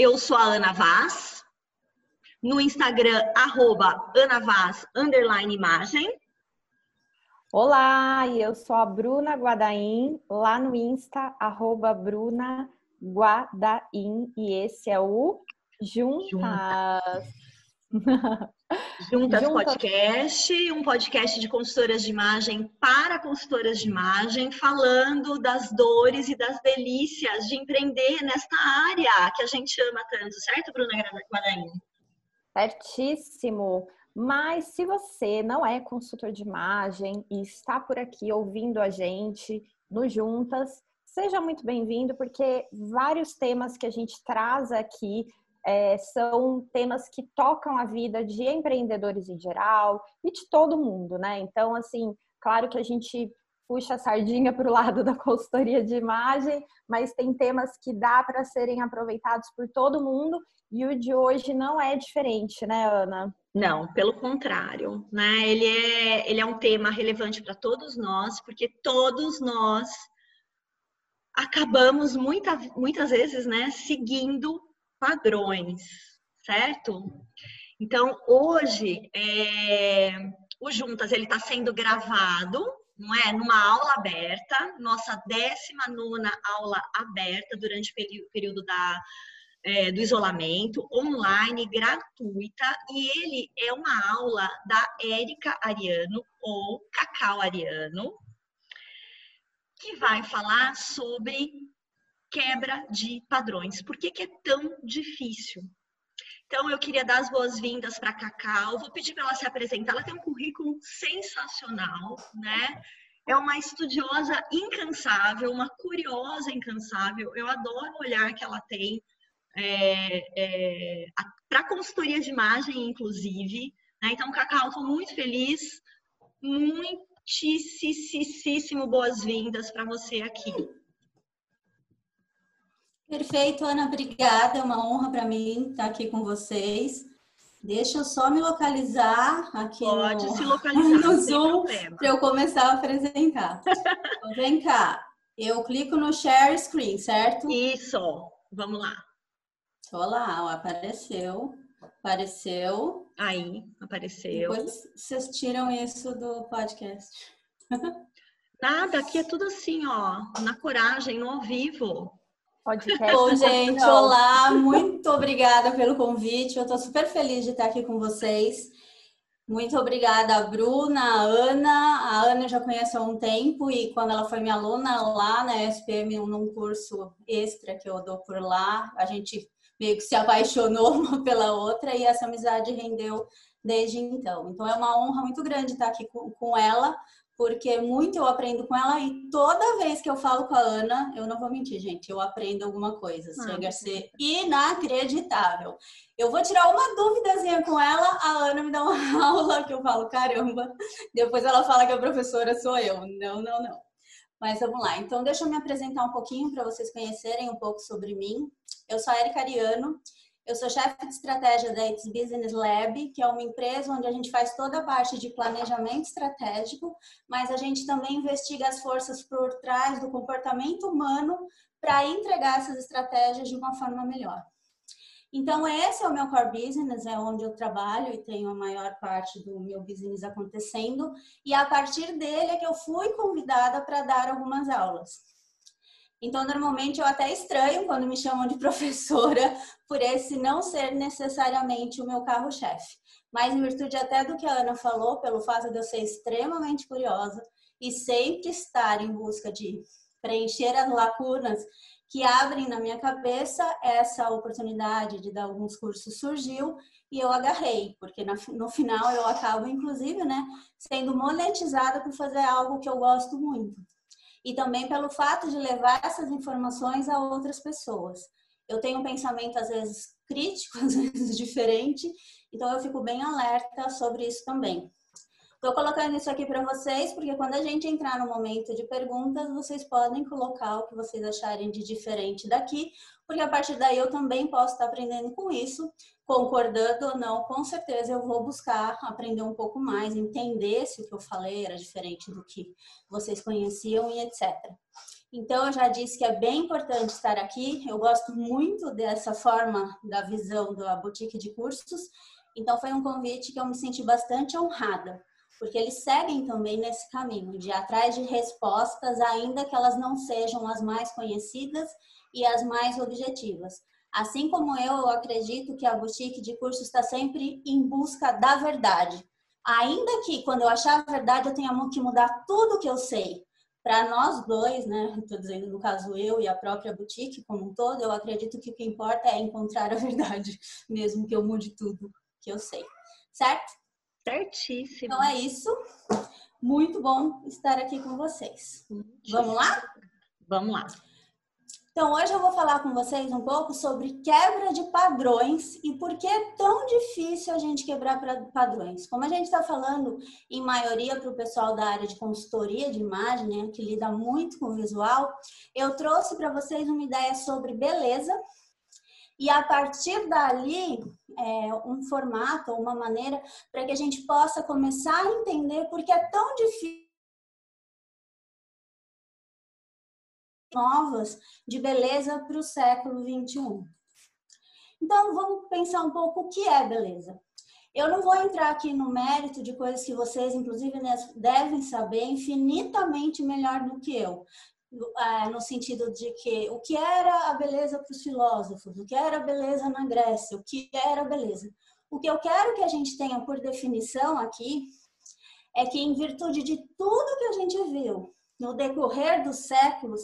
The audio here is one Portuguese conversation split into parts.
eu sou a Ana Vaz. No Instagram, arroba Ana Vaz, underline imagem. Olá, eu sou a Bruna Guadaim, lá no Insta, arroba Bruna Guadaim, e esse é o Juntas. Juntas. Juntas, Juntas Podcast, um podcast de consultoras de imagem para consultoras de imagem, falando das dores e das delícias de empreender nesta área que a gente ama tanto, certo, Bruna Guadain? Certíssimo. Mas se você não é consultor de imagem e está por aqui ouvindo a gente no Juntas, seja muito bem-vindo, porque vários temas que a gente traz aqui é, são temas que tocam a vida de empreendedores em geral e de todo mundo, né? Então, assim, claro que a gente puxa a sardinha para o lado da consultoria de imagem, mas tem temas que dá para serem aproveitados por todo mundo e o de hoje não é diferente, né, Ana? Não, pelo contrário, né? Ele é, ele é um tema relevante para todos nós, porque todos nós acabamos muita, muitas vezes, né, seguindo padrões, certo? Então, hoje, é, o Juntas ele está sendo gravado, não é? Numa aula aberta, nossa 19 aula aberta durante o período da, é, do isolamento, online, gratuita, e ele é uma aula da Érica Ariano, ou Cacau Ariano, que vai falar sobre quebra de padrões. Por que, que é tão difícil? Então, eu queria dar as boas-vindas para a Cacau. Vou pedir para ela se apresentar. Ela tem um currículo sensacional, né? É uma estudiosa incansável, uma curiosa incansável. Eu adoro o olhar que ela tem é, é, para consultoria de imagem, inclusive. Né? Então, Cacau, estou muito feliz, muitíssimo boas-vindas para você aqui. Perfeito, Ana, obrigada. É uma honra para mim estar aqui com vocês. Deixa eu só me localizar aqui Pode no, se localizar, no Zoom para eu começar a apresentar. Então, vem cá, eu clico no Share Screen, certo? Isso, vamos lá. Tô lá, ó, apareceu, apareceu. Aí, apareceu. Depois vocês tiram isso do podcast. Nada, aqui é tudo assim, ó, na coragem, no ao vivo podcast. Bom, gente, olá, muito obrigada pelo convite. Eu estou super feliz de estar aqui com vocês. Muito obrigada a Bruna, a Ana. A Ana eu já conheço há um tempo e quando ela foi minha aluna lá na SPM, num curso extra que eu dou por lá, a gente meio que se apaixonou uma pela outra e essa amizade rendeu desde então. Então é uma honra muito grande estar aqui com, com ela, porque muito eu aprendo com ela e toda vez que eu falo com a Ana, eu não vou mentir, gente, eu aprendo alguma coisa. Ah, Chega a ser inacreditável. Eu vou tirar uma dúvidazinha com ela, a Ana me dá uma aula que eu falo, caramba. Depois ela fala que a professora sou eu. Não, não, não. Mas vamos lá. Então, deixa eu me apresentar um pouquinho para vocês conhecerem um pouco sobre mim. Eu sou a Erika Ariano. Eu sou chefe de estratégia da It's Business Lab, que é uma empresa onde a gente faz toda a parte de planejamento estratégico, mas a gente também investiga as forças por trás do comportamento humano para entregar essas estratégias de uma forma melhor. Então, esse é o meu core business, é onde eu trabalho e tenho a maior parte do meu business acontecendo, e a partir dele é que eu fui convidada para dar algumas aulas. Então, normalmente eu até estranho quando me chamam de professora por esse não ser necessariamente o meu carro-chefe. Mas em virtude até do que a Ana falou, pelo fato de eu ser extremamente curiosa e sempre estar em busca de preencher as lacunas que abrem na minha cabeça, essa oportunidade de dar alguns cursos surgiu e eu agarrei, porque no final eu acabo, inclusive, né, sendo monetizada por fazer algo que eu gosto muito e também pelo fato de levar essas informações a outras pessoas. Eu tenho um pensamento às vezes crítico, às vezes diferente, então eu fico bem alerta sobre isso também. Estou colocando isso aqui para vocês, porque quando a gente entrar no momento de perguntas, vocês podem colocar o que vocês acharem de diferente daqui, porque a partir daí eu também posso estar aprendendo com isso, concordando ou não, com certeza eu vou buscar aprender um pouco mais, entender se o que eu falei era diferente do que vocês conheciam e etc. Então, eu já disse que é bem importante estar aqui. Eu gosto muito dessa forma da visão da boutique de cursos. Então, foi um convite que eu me senti bastante honrada, porque eles seguem também nesse caminho de atrás de respostas, ainda que elas não sejam as mais conhecidas e as mais objetivas. Assim como eu, eu acredito que a boutique de cursos está sempre em busca da verdade. Ainda que quando eu achar a verdade eu tenha que mudar tudo que eu sei, para nós dois, né? Estou dizendo no caso eu e a própria boutique como um todo, eu acredito que o que importa é encontrar a verdade, mesmo que eu mude tudo que eu sei, certo? Certíssimo. Então é isso. Muito bom estar aqui com vocês. Vamos lá? Vamos lá. Então, hoje eu vou falar com vocês um pouco sobre quebra de padrões e por que é tão difícil a gente quebrar padrões. Como a gente está falando, em maioria, para o pessoal da área de consultoria de imagem, né, que lida muito com visual, eu trouxe para vocês uma ideia sobre beleza e a partir dali, é, um formato, uma maneira para que a gente possa começar a entender por que é tão difícil novas de beleza para o século 21. Então, vamos pensar um pouco o que é beleza. Eu não vou entrar aqui no mérito de coisas que vocês, inclusive, né, devem saber infinitamente melhor do que eu. É, no sentido de que o que era a beleza para os filósofos, o que era a beleza na Grécia, o que era a beleza. O que eu quero que a gente tenha por definição aqui é que, em virtude de tudo que a gente viu no decorrer dos séculos,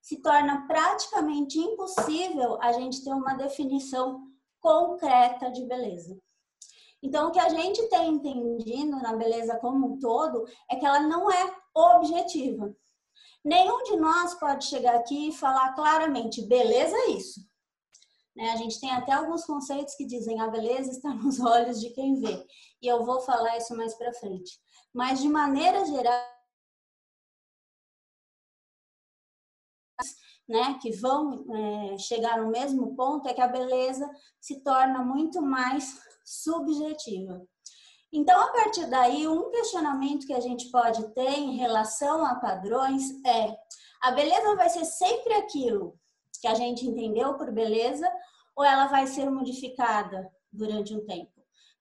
se torna praticamente impossível a gente ter uma definição concreta de beleza. Então, o que a gente tem entendido na beleza como um todo é que ela não é objetiva. Nenhum de nós pode chegar aqui e falar claramente, beleza é isso. Né? A gente tem até alguns conceitos que dizem a beleza está nos olhos de quem vê. E eu vou falar isso mais para frente. Mas, de maneira geral, né, que vão é, chegar no mesmo ponto, é que a beleza se torna muito mais subjetiva. Então, a partir daí, um questionamento que a gente pode ter em relação a padrões é: a beleza vai ser sempre aquilo que a gente entendeu por beleza, ou ela vai ser modificada durante um tempo,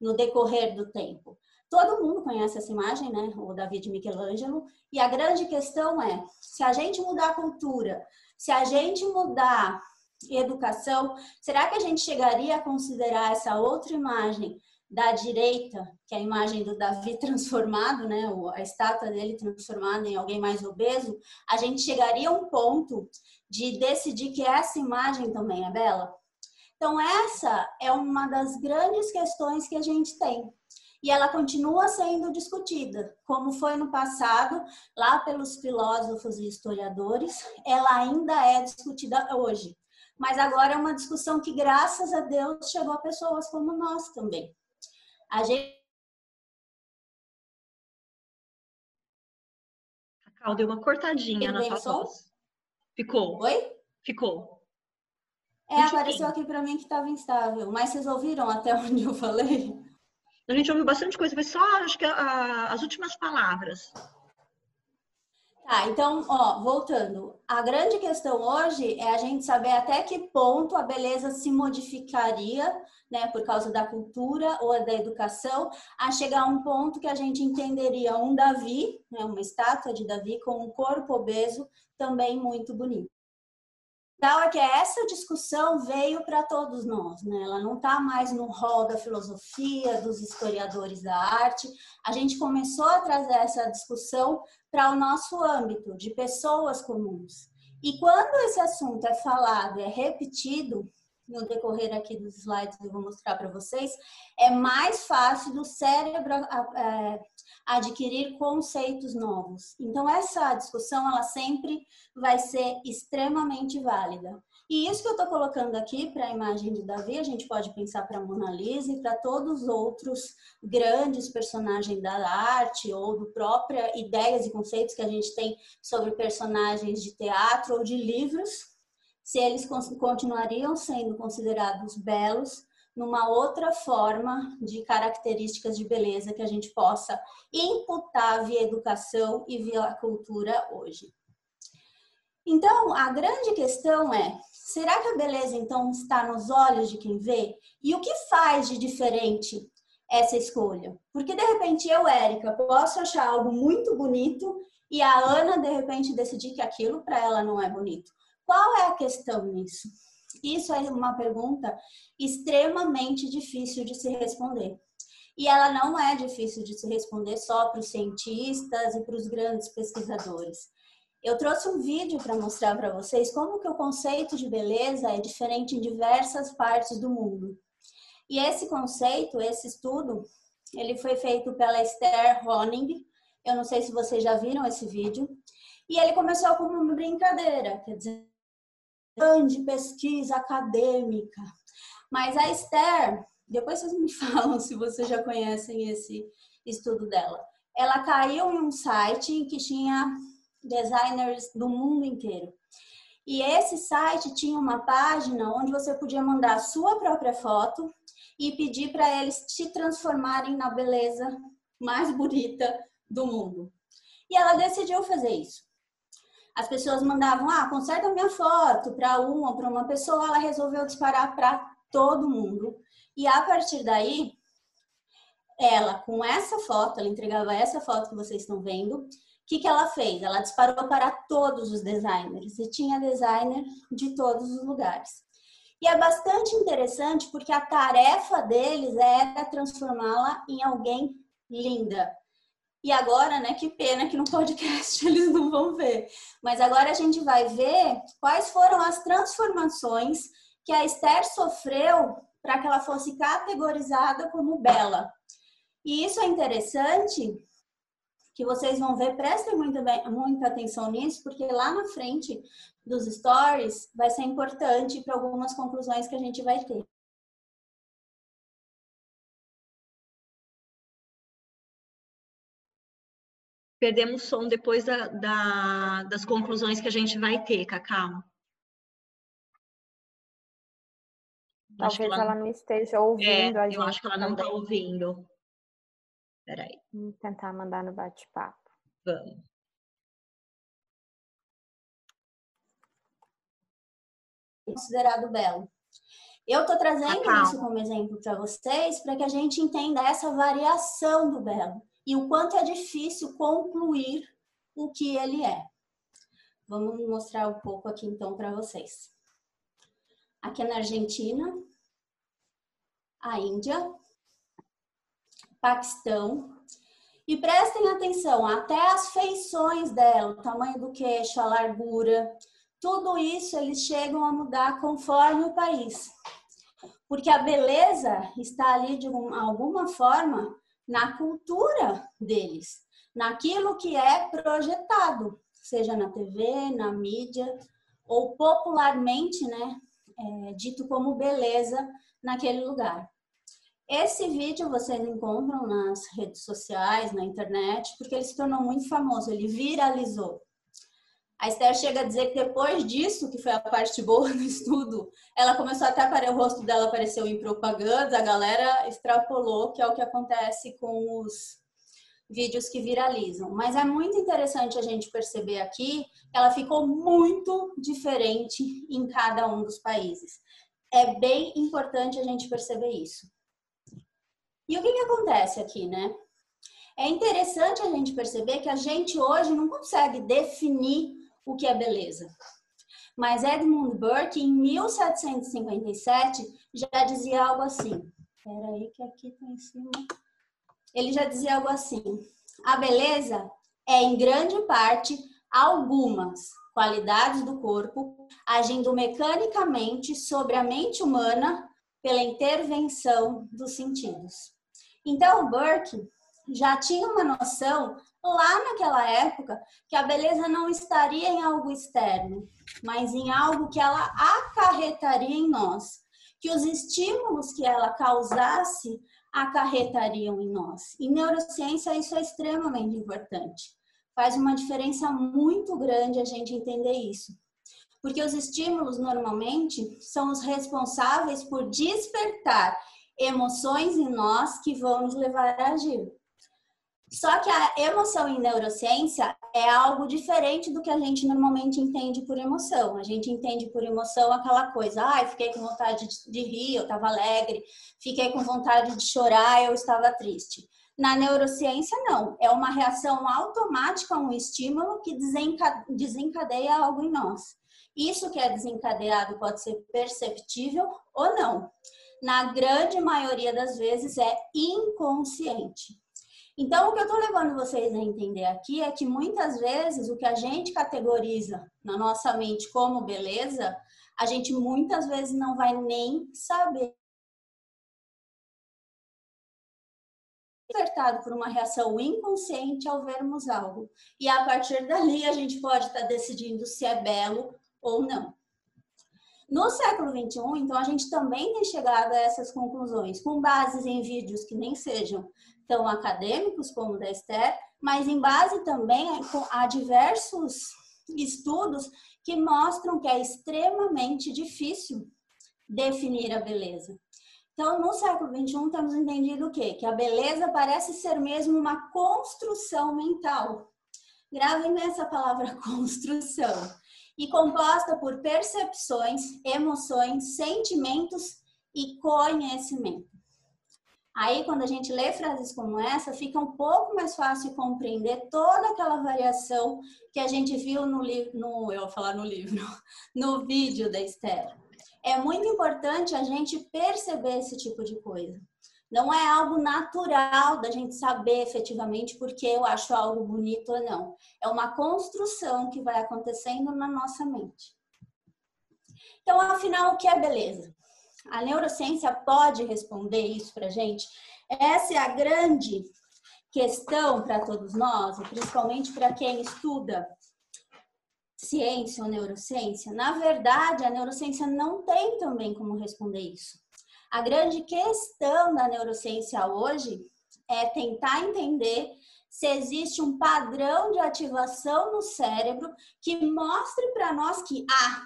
no decorrer do tempo? Todo mundo conhece essa imagem, né? O David Michelangelo. E a grande questão é: se a gente mudar a cultura, se a gente mudar educação, será que a gente chegaria a considerar essa outra imagem da direita, que é a imagem do Davi transformado, né, a estátua dele transformada em alguém mais obeso, a gente chegaria a um ponto de decidir que essa imagem também é bela? Então, essa é uma das grandes questões que a gente tem e ela continua sendo discutida, como foi no passado, lá pelos filósofos e historiadores, ela ainda é discutida hoje. Mas agora é uma discussão que, graças a Deus, chegou a pessoas como nós também. A gente. Cacau, deu uma cortadinha na sua voz. Ficou. Oi? Ficou. É, apareceu aqui para mim que estava instável. Mas vocês ouviram até onde eu falei? A gente ouviu bastante coisa, foi só, acho que, a, as últimas palavras. Tá, então, ó, voltando. A grande questão hoje é a gente saber até que ponto a beleza se modificaria, né, por causa da cultura ou da educação, a chegar a um ponto que a gente entenderia um Davi, né, uma estátua de Davi com um corpo obeso também muito bonito tal é que essa discussão veio para todos nós, né? Ela não está mais no rol da filosofia, dos historiadores da arte. A gente começou a trazer essa discussão para o nosso âmbito de pessoas comuns. E quando esse assunto é falado, é repetido, no decorrer aqui dos slides eu vou mostrar para vocês, é mais fácil do cérebro é, adquirir conceitos novos. Então essa discussão ela sempre vai ser extremamente válida. E isso que eu estou colocando aqui para a imagem de Davi, a gente pode pensar para Mona Lisa e para todos os outros grandes personagens da arte ou do própria ideias e conceitos que a gente tem sobre personagens de teatro ou de livros, se eles continuariam sendo considerados belos numa outra forma de características de beleza que a gente possa imputar via educação e via cultura hoje. Então, a grande questão é: será que a beleza então está nos olhos de quem vê? E o que faz de diferente essa escolha? Porque de repente eu, Érica, posso achar algo muito bonito e a Ana de repente decidir que aquilo para ela não é bonito. Qual é a questão nisso? Isso é uma pergunta extremamente difícil de se responder. E ela não é difícil de se responder só para os cientistas e para os grandes pesquisadores. Eu trouxe um vídeo para mostrar para vocês como que o conceito de beleza é diferente em diversas partes do mundo. E esse conceito, esse estudo, ele foi feito pela Esther Honing. Eu não sei se vocês já viram esse vídeo. E ele começou como uma brincadeira, quer dizer, grande pesquisa acadêmica. Mas a Esther, depois vocês me falam se vocês já conhecem esse estudo dela. Ela caiu em um site que tinha designers do mundo inteiro. E esse site tinha uma página onde você podia mandar a sua própria foto e pedir para eles te transformarem na beleza mais bonita do mundo. E ela decidiu fazer isso. As pessoas mandavam, ah, conserta minha foto para uma para uma pessoa, ela resolveu disparar para todo mundo. E a partir daí, ela, com essa foto, ela entregava essa foto que vocês estão vendo, que, que ela fez? Ela disparou para todos os designers e tinha designer de todos os lugares. E é bastante interessante porque a tarefa deles era transformá-la em alguém linda. E agora, né, que pena que no podcast eles não vão ver. Mas agora a gente vai ver quais foram as transformações que a Esther sofreu para que ela fosse categorizada como bela. E isso é interessante que vocês vão ver, prestem muita, muita atenção nisso, porque lá na frente dos stories vai ser importante para algumas conclusões que a gente vai ter. Perdemos som depois da, da, das conclusões que a gente vai ter, Cacau. Talvez ela, ela, não esteja ouvindo é, a gente. Eu acho que ela não está ouvindo. Peraí. Vamos tentar mandar no bate-papo. Vamos. Considerado belo. Eu estou trazendo isso como exemplo para vocês, para que a gente entenda essa variação do belo e o quanto é difícil concluir o que ele é. Vamos mostrar um pouco aqui então para vocês. Aqui é na Argentina, a Índia, Paquistão. E prestem atenção, até as feições dela, o tamanho do queixo, a largura, tudo isso eles chegam a mudar conforme o país. Porque a beleza está ali de alguma forma na cultura deles, naquilo que é projetado, seja na TV, na mídia, ou popularmente, né, é, dito como beleza naquele lugar. Esse vídeo vocês encontram nas redes sociais, na internet, porque ele se tornou muito famoso, ele viralizou. A Esther chega a dizer que depois disso, que foi a parte boa do estudo, ela começou até a aparecer, o rosto dela apareceu em propagandas, a galera extrapolou, que é o que acontece com os vídeos que viralizam. Mas é muito interessante a gente perceber aqui que ela ficou muito diferente em cada um dos países. É bem importante a gente perceber isso. E o que, que acontece aqui, né? É interessante a gente perceber que a gente hoje não consegue definir o que é beleza. Mas Edmund Burke, em 1757, já dizia algo assim. Espera aí que aqui tá em cima. Ele já dizia algo assim. A beleza é, em grande parte, algumas qualidades do corpo agindo mecanicamente sobre a mente humana pela intervenção dos sentidos. Então, Burke, já tinha uma noção lá naquela época que a beleza não estaria em algo externo, mas em algo que ela acarretaria em nós, que os estímulos que ela causasse acarretariam em nós. Em neurociência isso é extremamente importante. Faz uma diferença muito grande a gente entender isso. Porque os estímulos normalmente são os responsáveis por despertar emoções em nós que vão nos levar a agir. Só que a emoção em neurociência é algo diferente do que a gente normalmente entende por emoção. A gente entende por emoção aquela coisa, ai, ah, fiquei com vontade de rir, eu estava alegre, fiquei com vontade de chorar, eu estava triste. Na neurociência, não. É uma reação automática a um estímulo que desencadeia algo em nós. Isso que é desencadeado pode ser perceptível ou não. Na grande maioria das vezes é inconsciente. Então, o que eu estou levando vocês a entender aqui é que muitas vezes o que a gente categoriza na nossa mente como beleza, a gente muitas vezes não vai nem saber. Despertado por uma reação inconsciente ao vermos algo. E a partir dali a gente pode estar tá decidindo se é belo ou não. No século XXI, então, a gente também tem chegado a essas conclusões, com bases em vídeos que nem sejam tão acadêmicos como o da Esther, mas em base também a diversos estudos que mostram que é extremamente difícil definir a beleza. Então, no século XXI, temos entendido o quê? Que a beleza parece ser mesmo uma construção mental. Gravem nessa palavra construção e composta por percepções, emoções, sentimentos e conhecimento. Aí, quando a gente lê frases como essa, fica um pouco mais fácil compreender toda aquela variação que a gente viu no livro, eu vou falar no livro, no vídeo da Esther. É muito importante a gente perceber esse tipo de coisa. Não é algo natural da gente saber efetivamente porque eu acho algo bonito ou não. É uma construção que vai acontecendo na nossa mente. Então, afinal, o que é beleza? A neurociência pode responder isso para gente? Essa é a grande questão para todos nós, principalmente para quem estuda ciência ou neurociência. Na verdade, a neurociência não tem também como responder isso. A grande questão da neurociência hoje é tentar entender se existe um padrão de ativação no cérebro que mostre para nós que, ah,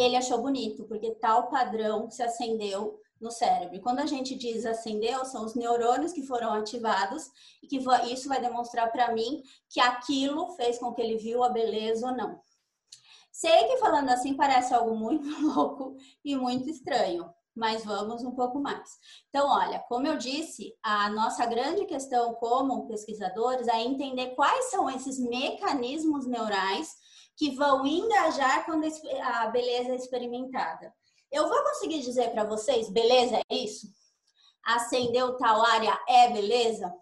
ele achou bonito, porque tal padrão se acendeu no cérebro. E quando a gente diz acendeu, são os neurônios que foram ativados e que isso vai demonstrar para mim que aquilo fez com que ele viu a beleza ou não. Sei que falando assim parece algo muito louco e muito estranho, mas vamos um pouco mais. Então, olha, como eu disse, a nossa grande questão como pesquisadores é entender quais são esses mecanismos neurais que vão engajar quando a beleza é experimentada. Eu vou conseguir dizer para vocês, beleza é isso? Acendeu tal área é beleza?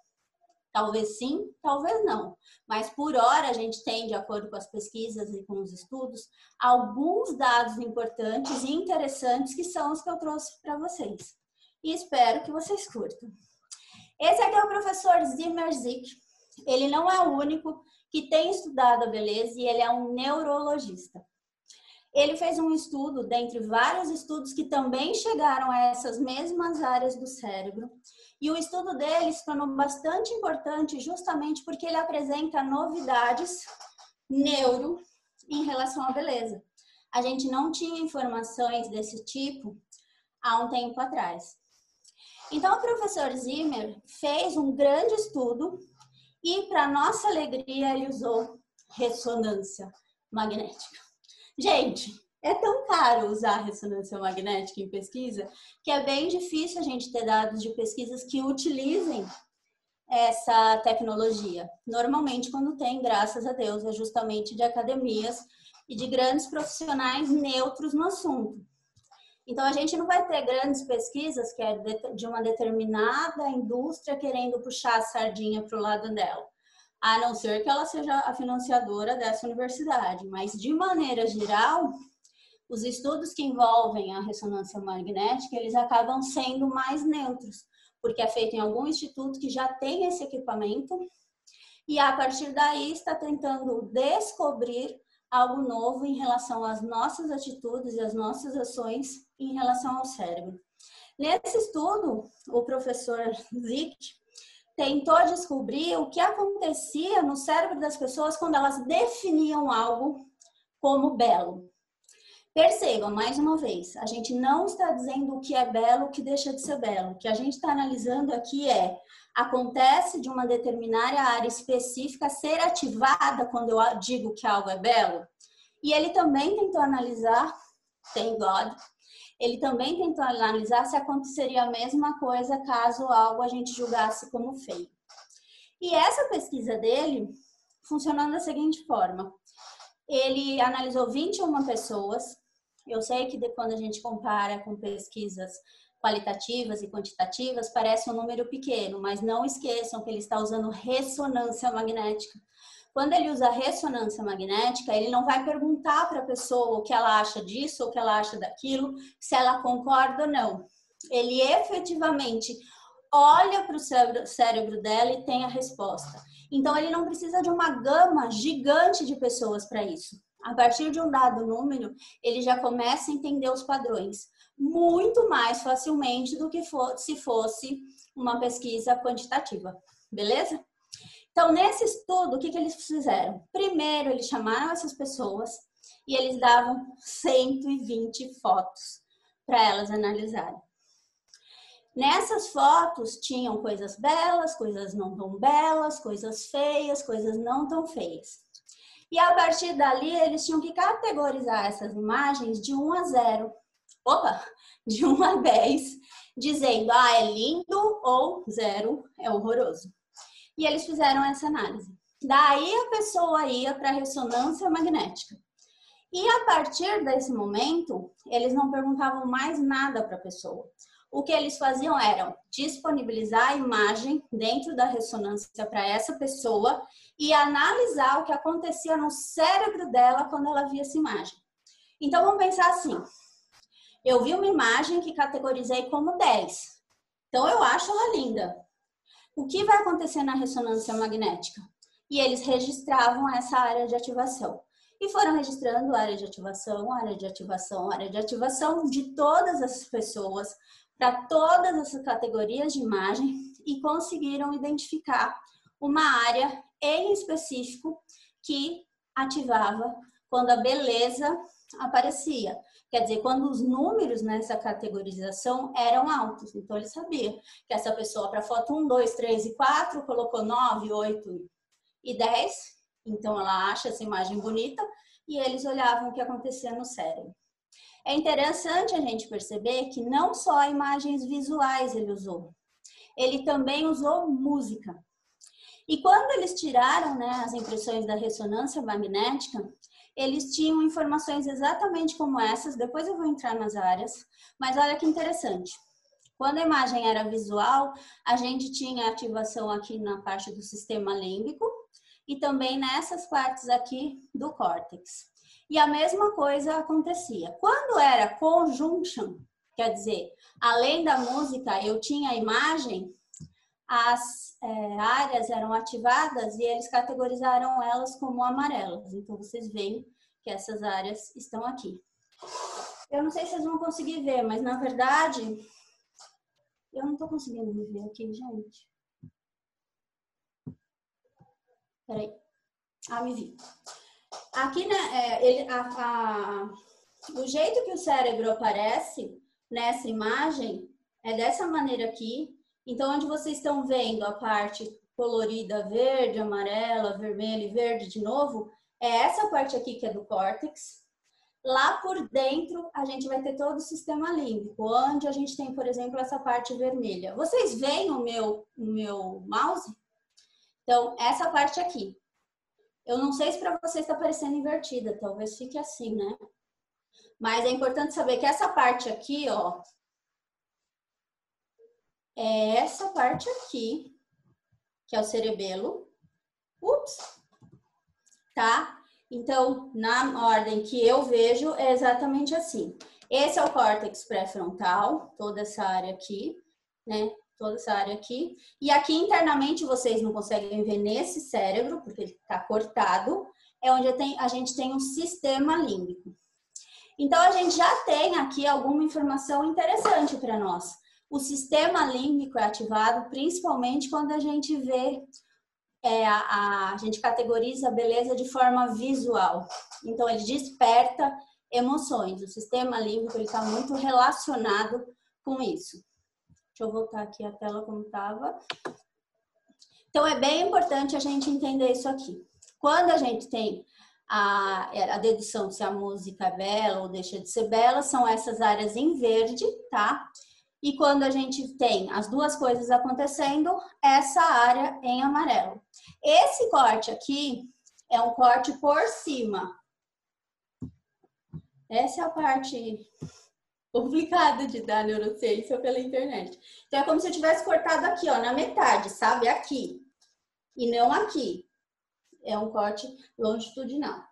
Talvez sim, talvez não. Mas por hora a gente tem, de acordo com as pesquisas e com os estudos, alguns dados importantes e interessantes que são os que eu trouxe para vocês. E espero que vocês curtam. Esse aqui é o professor Zimmer Zick. Ele não é o único que tem estudado a beleza e ele é um neurologista. Ele fez um estudo, dentre vários estudos que também chegaram a essas mesmas áreas do cérebro, e o estudo dele se tornou bastante importante justamente porque ele apresenta novidades neuro em relação à beleza. A gente não tinha informações desse tipo há um tempo atrás. Então, o professor Zimmer fez um grande estudo e, para nossa alegria, ele usou ressonância magnética. Gente, é tão caro usar ressonância magnética em pesquisa que é bem difícil a gente ter dados de pesquisas que utilizem essa tecnologia. Normalmente, quando tem, graças a Deus, é justamente de academias e de grandes profissionais neutros no assunto. Então, a gente não vai ter grandes pesquisas que é de uma determinada indústria querendo puxar a sardinha para o lado dela, a não ser que ela seja a financiadora dessa universidade. Mas, de maneira geral, os estudos que envolvem a ressonância magnética, eles acabam sendo mais neutros, porque é feito em algum instituto que já tem esse equipamento, e a partir daí está tentando descobrir algo novo em relação às nossas atitudes e às nossas ações em relação ao cérebro. Nesse estudo, o professor Zick tentou descobrir o que acontecia no cérebro das pessoas quando elas definiam algo como belo. Percebam, mais uma vez, a gente não está dizendo o que é belo, o que deixa de ser belo. O que a gente está analisando aqui é acontece de uma determinada área específica ser ativada quando eu digo que algo é belo. E ele também tentou analisar, thank God, ele também tentou analisar se aconteceria a mesma coisa caso algo a gente julgasse como feio. E essa pesquisa dele funcionou da seguinte forma: ele analisou 21 pessoas. Eu sei que quando a gente compara com pesquisas qualitativas e quantitativas, parece um número pequeno, mas não esqueçam que ele está usando ressonância magnética. Quando ele usa ressonância magnética, ele não vai perguntar para a pessoa o que ela acha disso ou o que ela acha daquilo, se ela concorda ou não. Ele efetivamente olha para o cérebro, dela e tem a resposta. Então, ele não precisa de uma gama gigante de pessoas para isso. A partir de um dado número, ele já começa a entender os padrões muito mais facilmente do que for, se fosse uma pesquisa quantitativa. Beleza? Então, nesse estudo, o que, que eles fizeram? Primeiro, eles chamaram essas pessoas e eles davam 120 fotos para elas analisarem. Nessas fotos tinham coisas belas, coisas não tão belas, coisas feias, coisas não tão feias. E a partir dali, eles tinham que categorizar essas imagens de 1 a 0. Opa! De 1 a 10, dizendo, ah, é lindo ou 0 é horroroso. E eles fizeram essa análise. Daí a pessoa ia para ressonância magnética. E a partir desse momento, eles não perguntavam mais nada para a pessoa o que eles faziam era disponibilizar a imagem dentro da ressonância para essa pessoa e analisar o que acontecia no cérebro dela quando ela via essa imagem. Então vamos pensar assim: eu vi uma imagem que categorizei como 10. Então eu acho ela linda. O que vai acontecer na ressonância magnética? E eles registravam essa área de ativação. E foram registrando área de ativação, área de ativação, área de ativação de todas as pessoas, para todas essas categorias de imagem e conseguiram identificar uma área em específico que ativava quando a beleza aparecia. Quer dizer, quando os números nessa categorização eram altos. Então, ele sabia que essa pessoa, para foto 1, 2, 3 e 4, colocou 9, 8 e 10. Então, ela acha essa imagem bonita e eles olhavam o que acontecia no cérebro. É interessante a gente perceber que não só imagens visuais ele usou, ele também usou música. E quando eles tiraram né, as impressões da ressonância magnética, eles tinham informações exatamente como essas, depois eu vou entrar nas áreas, mas olha que interessante. Quando a imagem era visual, a gente tinha ativação aqui na parte do sistema límbico e também nessas partes aqui do córtex. E a mesma coisa acontecia. Quando era conjunction, quer dizer, além da música, eu tinha a imagem, as é, áreas eram ativadas e eles categorizaram elas como amarelas. Então, vocês veem que essas áreas estão aqui. Eu não sei se vocês vão conseguir ver, mas na verdade, eu não estou conseguindo me ver aqui, gente. Peraí. Ah, me vi. Aqui, né, é, ele, a, a, o jeito que o cérebro aparece nessa imagem é dessa maneira aqui. Então, onde vocês estão vendo a parte colorida verde, amarela, vermelho e verde de novo, é essa parte aqui que é do córtex. Lá por dentro, a gente vai ter todo o sistema límbico, onde a gente tem, por exemplo, essa parte vermelha. Vocês veem o meu, o meu mouse? Então, essa parte aqui. Eu não sei se para você está parecendo invertida, talvez fique assim, né? Mas é importante saber que essa parte aqui, ó, é essa parte aqui, que é o cerebelo. Ups! Tá? Então, na ordem que eu vejo, é exatamente assim. Esse é o córtex pré-frontal, toda essa área aqui, né? toda essa área aqui. E aqui internamente vocês não conseguem ver nesse cérebro, porque ele está cortado, é onde a gente tem um sistema límbico. Então a gente já tem aqui alguma informação interessante para nós. O sistema límbico é ativado principalmente quando a gente vê, é, a, a gente categoriza a beleza de forma visual. Então ele desperta emoções. O sistema límbico está muito relacionado com isso. Deixa eu voltar aqui a tela como estava. Então, é bem importante a gente entender isso aqui. Quando a gente tem a, a dedução se a música é bela ou deixa de ser bela, são essas áreas em verde, tá? E quando a gente tem as duas coisas acontecendo, essa área em amarelo. Esse corte aqui é um corte por cima. Essa é a parte complicado de dar neurociência pela internet. Então, é como se eu tivesse cortado aqui, ó, na metade, sabe? Aqui. E não aqui. É um corte longitudinal.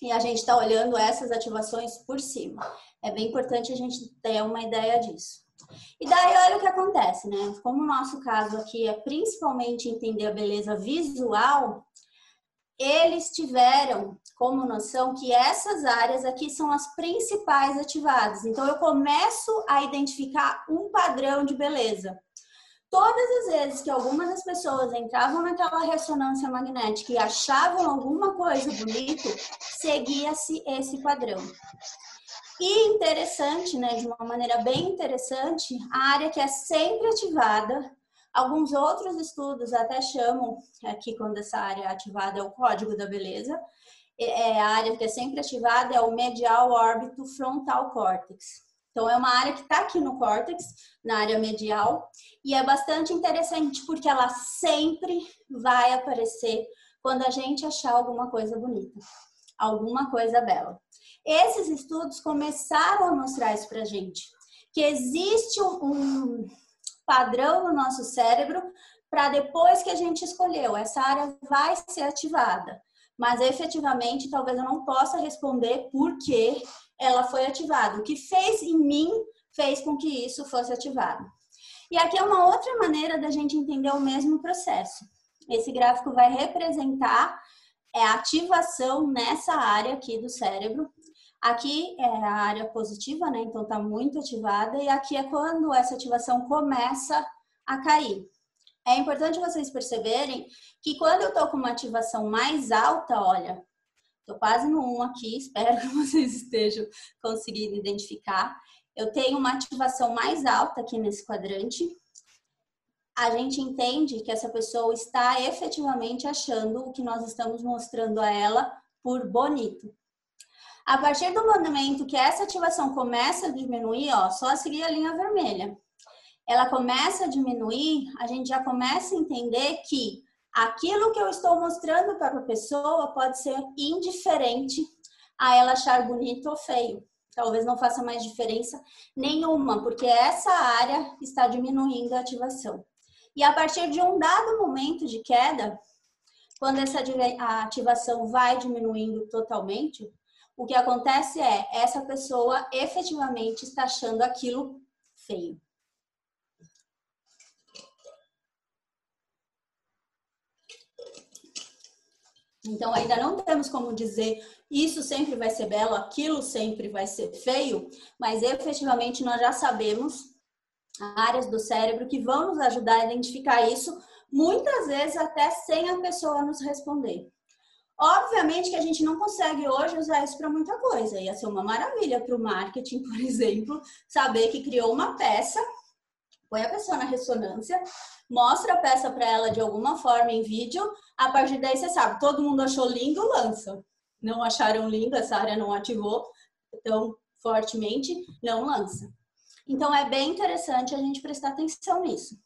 E a gente está olhando essas ativações por cima. É bem importante a gente ter uma ideia disso. E daí, olha o que acontece, né? Como o nosso caso aqui é principalmente entender a beleza visual, eles tiveram como noção que essas áreas aqui são as principais ativadas. Então, eu começo a identificar um padrão de beleza. Todas as vezes que algumas das pessoas entravam naquela ressonância magnética e achavam alguma coisa bonito, seguia-se esse padrão. E interessante, né, de uma maneira bem interessante, a área que é sempre ativada Alguns outros estudos até chamam, aqui quando essa área é ativada é o código da beleza, é a área que é sempre ativada é o medial órbito frontal córtex. Então, é uma área que está aqui no córtex, na área medial, e é bastante interessante porque ela sempre vai aparecer quando a gente achar alguma coisa bonita, alguma coisa bela. Esses estudos começaram a mostrar isso para gente, que existe um, padrão no nosso cérebro para depois que a gente escolheu, essa área vai ser ativada. Mas efetivamente, talvez eu não possa responder por que ela foi ativada. O que fez em mim fez com que isso fosse ativado. E aqui é uma outra maneira da gente entender o mesmo processo. Esse gráfico vai representar é, a ativação nessa área aqui do cérebro Aqui é a área positiva, né? Então tá muito ativada e aqui é quando essa ativação começa a cair. É importante vocês perceberem que quando eu tô com uma ativação mais alta, olha, tô quase no 1 aqui, espero que vocês estejam conseguindo identificar. Eu tenho uma ativação mais alta aqui nesse quadrante. A gente entende que essa pessoa está efetivamente achando o que nós estamos mostrando a ela por bonito. A partir do momento que essa ativação começa a diminuir, ó, só seguir a linha vermelha. Ela começa a diminuir, a gente já começa a entender que aquilo que eu estou mostrando para a pessoa pode ser indiferente a ela achar bonito ou feio. Talvez não faça mais diferença nenhuma, porque essa área está diminuindo a ativação. E a partir de um dado momento de queda, quando essa ativação vai diminuindo totalmente, o que acontece é essa pessoa efetivamente está achando aquilo feio. Então ainda não temos como dizer isso sempre vai ser belo, aquilo sempre vai ser feio, mas efetivamente nós já sabemos áreas do cérebro que vão nos ajudar a identificar isso, muitas vezes até sem a pessoa nos responder. Obviamente que a gente não consegue hoje usar isso para muita coisa. Ia ser uma maravilha para o marketing, por exemplo, saber que criou uma peça, põe a pessoa na ressonância, mostra a peça para ela de alguma forma em vídeo, a partir daí você sabe, todo mundo achou lindo, lança. Não acharam lindo, essa área não ativou tão fortemente, não lança. Então é bem interessante a gente prestar atenção nisso.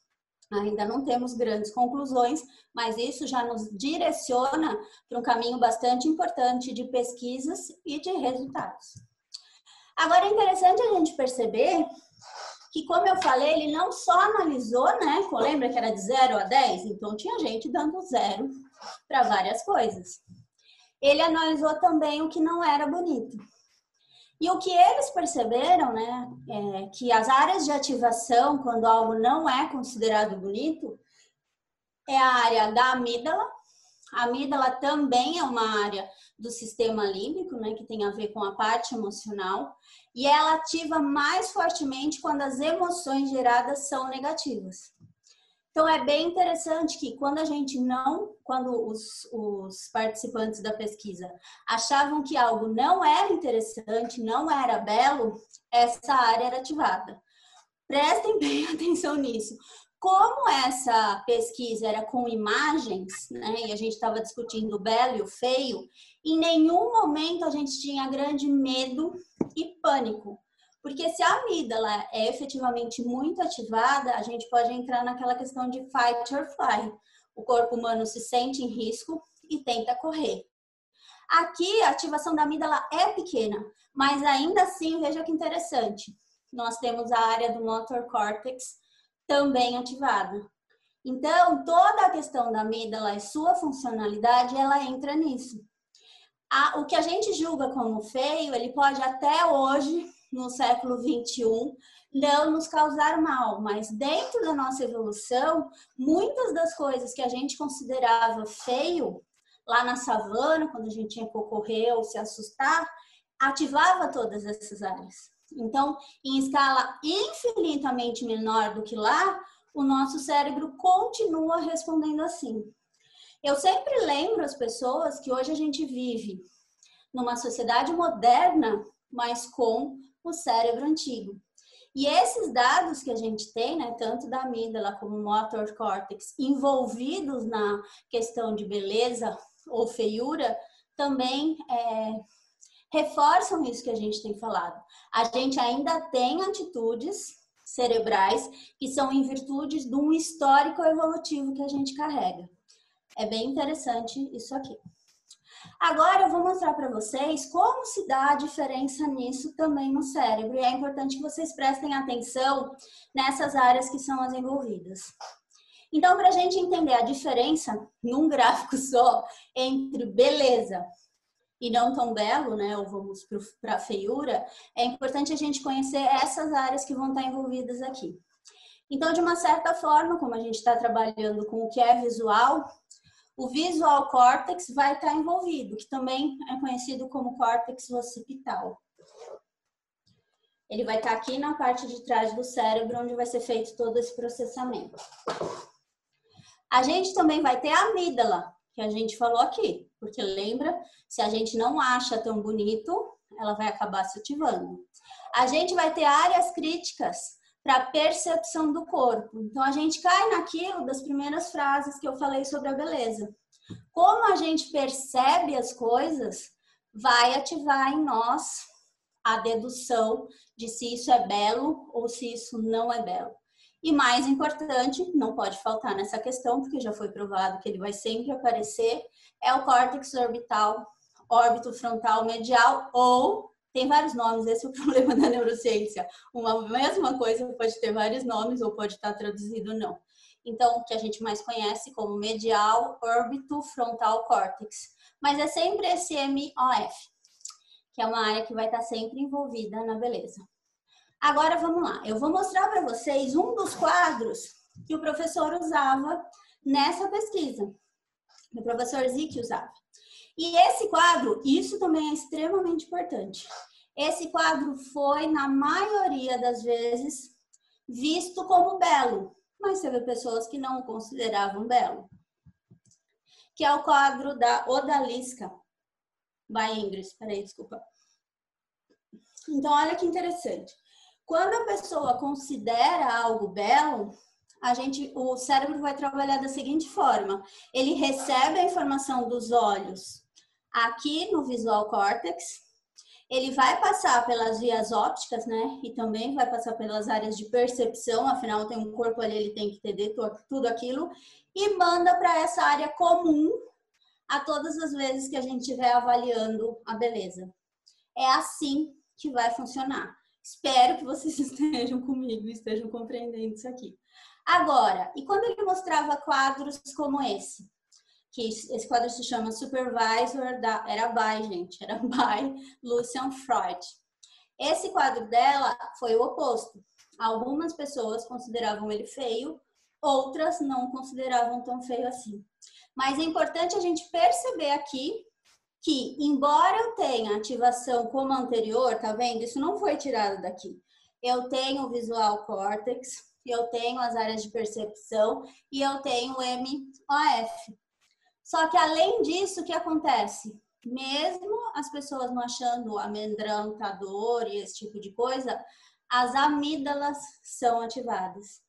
Ainda não temos grandes conclusões, mas isso já nos direciona para um caminho bastante importante de pesquisas e de resultados. Agora é interessante a gente perceber que, como eu falei, ele não só analisou, né? Lembra que era de 0 a 10? Então tinha gente dando zero para várias coisas. Ele analisou também o que não era bonito. E o que eles perceberam, né, é que as áreas de ativação, quando algo não é considerado bonito, é a área da amígdala. A amígdala também é uma área do sistema límbico, né, que tem a ver com a parte emocional, e ela ativa mais fortemente quando as emoções geradas são negativas. Então é bem interessante que quando a gente não, quando os, os, participantes da pesquisa achavam que algo não era interessante, não era belo, essa área era ativada. Prestem bem atenção nisso. Como essa pesquisa era com imagens, né, e a gente estava discutindo o belo e o feio, em nenhum momento a gente tinha grande medo e pânico. Porque se a amígdala é efetivamente muito ativada, a gente pode entrar naquela questão de fight or fly. O corpo humano se sente em risco e tenta correr. Aqui a ativação da amígdala é pequena, mas ainda assim, veja que interessante. Nós temos a área do motor córtex também ativada. Então, toda a questão da amígdala e sua funcionalidade, ela entra nisso. o que a gente julga como feio, ele pode até hoje no século 21 não nos causar mal, mas dentro da nossa evolução, muitas das coisas que a gente considerava feio lá na savana, quando a gente tinha que correr ou se assustar, ativava todas essas áreas. Então, em escala infinitamente menor do que lá, o nosso cérebro continua respondendo assim. Eu sempre lembro as pessoas que hoje a gente vive numa sociedade moderna, mas com o cérebro antigo. E esses dados que a gente tem, né, tanto da amígdala como motor córtex, envolvidos na questão de beleza ou feiura, também é, reforçam isso que a gente tem falado. A gente ainda tem atitudes cerebrais que são em virtude de um histórico evolutivo que a gente carrega. É bem interessante isso aqui. Agora eu vou mostrar para vocês como se dá a diferença nisso também no cérebro. E é importante que vocês prestem atenção nessas áreas que são as envolvidas. Então, para a gente entender a diferença num gráfico só entre beleza e não tão belo, né, ou vamos para a feiura, é importante a gente conhecer essas áreas que vão estar envolvidas aqui. Então, de uma certa forma, como a gente está trabalhando com o que é visual, o visual córtex vai estar envolvido, que também é conhecido como córtex occipital. Ele vai estar aqui na parte de trás do cérebro, onde vai ser feito todo esse processamento. A gente também vai ter a amígdala, que a gente falou aqui, porque lembra, se a gente não acha tão bonito, ela vai acabar se ativando. A gente vai ter áreas críticas, para a percepção do corpo. Então a gente cai naquilo das primeiras frases que eu falei sobre a beleza. Como a gente percebe as coisas, vai ativar em nós a dedução de se isso é belo ou se isso não é belo. E mais importante, não pode faltar nessa questão, porque já foi provado que ele vai sempre aparecer, é o córtex orbital, órbito frontal medial ou tem vários nomes, esse é o problema da neurociência. Uma mesma coisa pode ter vários nomes ou pode estar traduzido não. Então, o que a gente mais conhece como medial órbito frontal córtex. Mas é sempre esse MOF, que é uma área que vai estar sempre envolvida na beleza. Agora vamos lá, eu vou mostrar para vocês um dos quadros que o professor usava nessa pesquisa. O professor Zick usava. E esse quadro, isso também é extremamente importante. Esse quadro foi, na maioria das vezes, visto como belo, mas teve pessoas que não o consideravam belo. Que é o quadro da Odalisca, by Ingrid. Peraí, desculpa. Então, olha que interessante. Quando a pessoa considera algo belo, a gente, o cérebro vai trabalhar da seguinte forma: ele recebe a informação dos olhos aqui no visual córtex, ele vai passar pelas vias ópticas, né? E também vai passar pelas áreas de percepção, afinal tem um corpo ali, ele tem que entender tudo aquilo e manda para essa área comum a todas as vezes que a gente estiver avaliando a beleza. É assim que vai funcionar. Espero que vocês estejam comigo, estejam compreendendo isso aqui. Agora, e quando ele mostrava quadros como esse? Que esse quadro se chama Supervisor, da, era by, gente, era by Lucian Freud. Esse quadro dela foi o oposto. Algumas pessoas consideravam ele feio, outras não consideravam tão feio assim. Mas é importante a gente perceber aqui que, embora eu tenha ativação como anterior, tá vendo? Isso não foi tirado daqui. Eu tenho o visual córtex, eu tenho as áreas de percepção e eu tenho o MOF. Só que além disso, o que acontece? Mesmo as pessoas não achando amedrontador e esse tipo de coisa, as amígdalas são ativadas.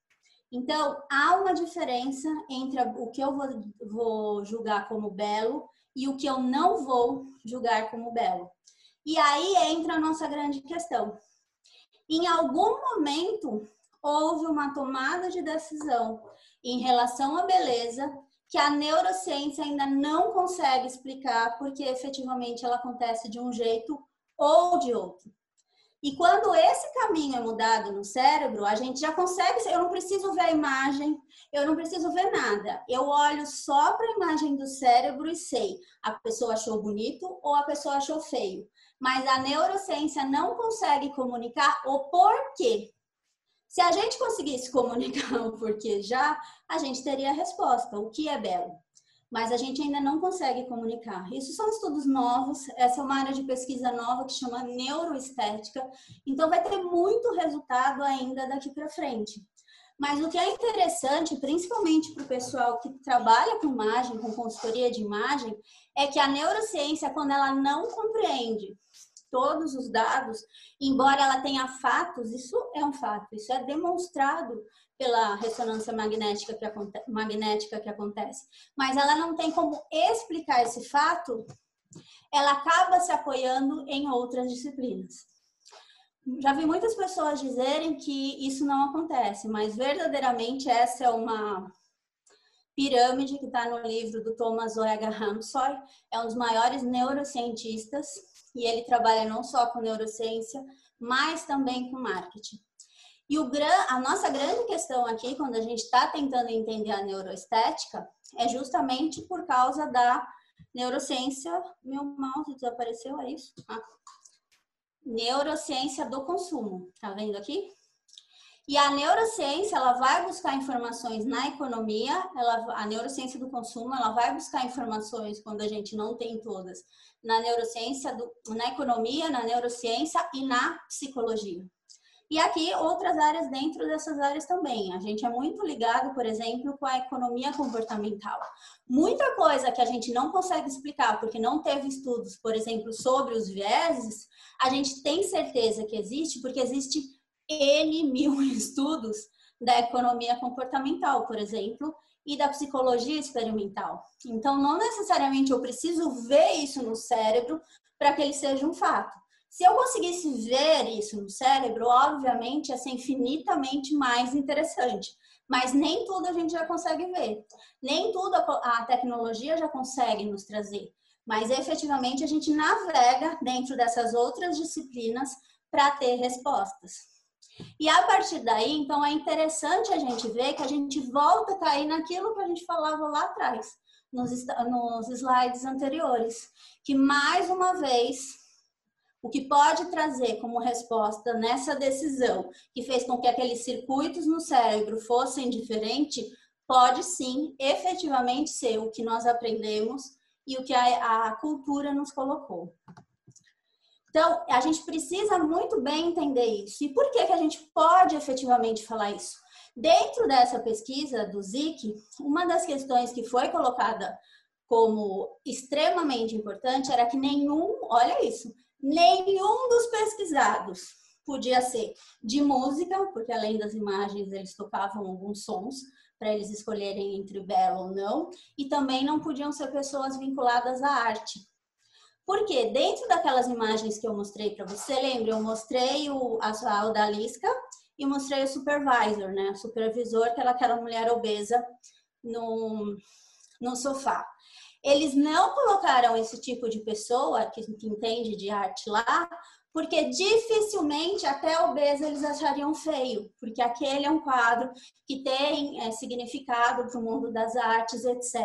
Então, há uma diferença entre o que eu vou, vou julgar como belo e o que eu não vou julgar como belo. E aí entra a nossa grande questão. Em algum momento, houve uma tomada de decisão em relação à beleza que a neurociência ainda não consegue explicar porque efetivamente ela acontece de um jeito ou de outro. E quando esse caminho é mudado no cérebro, a gente já consegue. Eu não preciso ver a imagem, eu não preciso ver nada. Eu olho só para a imagem do cérebro e sei a pessoa achou bonito ou a pessoa achou feio. Mas a neurociência não consegue comunicar o porquê. Se a gente conseguisse comunicar o porquê já, a gente teria a resposta, o que é belo. Mas a gente ainda não consegue comunicar. Isso são estudos novos, essa é uma área de pesquisa nova que chama neuroestética, então vai ter muito resultado ainda daqui para frente. Mas o que é interessante, principalmente para o pessoal que trabalha com imagem, com consultoria de imagem, é que a neurociência, quando ela não compreende todos os dados, embora ela tenha fatos, isso é um fato, isso é demonstrado pela ressonância magnética que, aconte magnética que acontece, mas ela não tem como explicar esse fato, ela acaba se apoiando em outras disciplinas. Já vi muitas pessoas dizerem que isso não acontece, mas verdadeiramente essa é uma pirâmide que está no livro do Thomas O. H. Ramsoy, é um dos maiores neurocientistas e ele trabalha não só com neurociência, mas também com marketing. E o, a nossa grande questão aqui, quando a gente está tentando entender a neuroestética, é justamente por causa da neurociência. Meu mouse desapareceu, é isso? Ah. Neurociência do consumo, tá vendo aqui? E a neurociência, ela vai buscar informações na economia, ela, a neurociência do consumo, ela vai buscar informações quando a gente não tem todas, na neurociência, do, na economia, na neurociência e na psicologia. E aqui outras áreas dentro dessas áreas também. A gente é muito ligado, por exemplo, com a economia comportamental. Muita coisa que a gente não consegue explicar porque não teve estudos, por exemplo, sobre os vieses, a gente tem certeza que existe porque existe N mil estudos da economia comportamental, por exemplo, e da psicologia experimental. Então, não necessariamente eu preciso ver isso no cérebro para que ele seja um fato. Se eu conseguisse ver isso no cérebro, obviamente ia ser infinitamente mais interessante. Mas nem tudo a gente já consegue ver. Nem tudo a tecnologia já consegue nos trazer. Mas efetivamente a gente navega dentro dessas outras disciplinas para ter respostas. E a partir daí, então, é interessante a gente ver que a gente volta a cair naquilo que a gente falava lá atrás, nos, nos slides anteriores, que mais uma vez o que pode trazer como resposta nessa decisão que fez com que aqueles circuitos no cérebro fossem diferentes, pode sim efetivamente ser o que nós aprendemos e o que a, a cultura nos colocou. Então, a gente precisa muito bem entender isso. E por que, que a gente pode efetivamente falar isso? Dentro dessa pesquisa do ZIC, uma das questões que foi colocada como extremamente importante era que nenhum, olha isso, nenhum dos pesquisados podia ser de música, porque além das imagens eles tocavam alguns sons para eles escolherem entre belo ou não, e também não podiam ser pessoas vinculadas à arte. Porque dentro daquelas imagens que eu mostrei para você, lembra? Eu mostrei o, a, a odalisca e mostrei o supervisor, né? O supervisor, que era aquela mulher obesa no, no sofá. Eles não colocaram esse tipo de pessoa que, que entende de arte lá, porque dificilmente até obesa eles achariam feio, porque aquele é um quadro que tem é, significado para o mundo das artes, etc.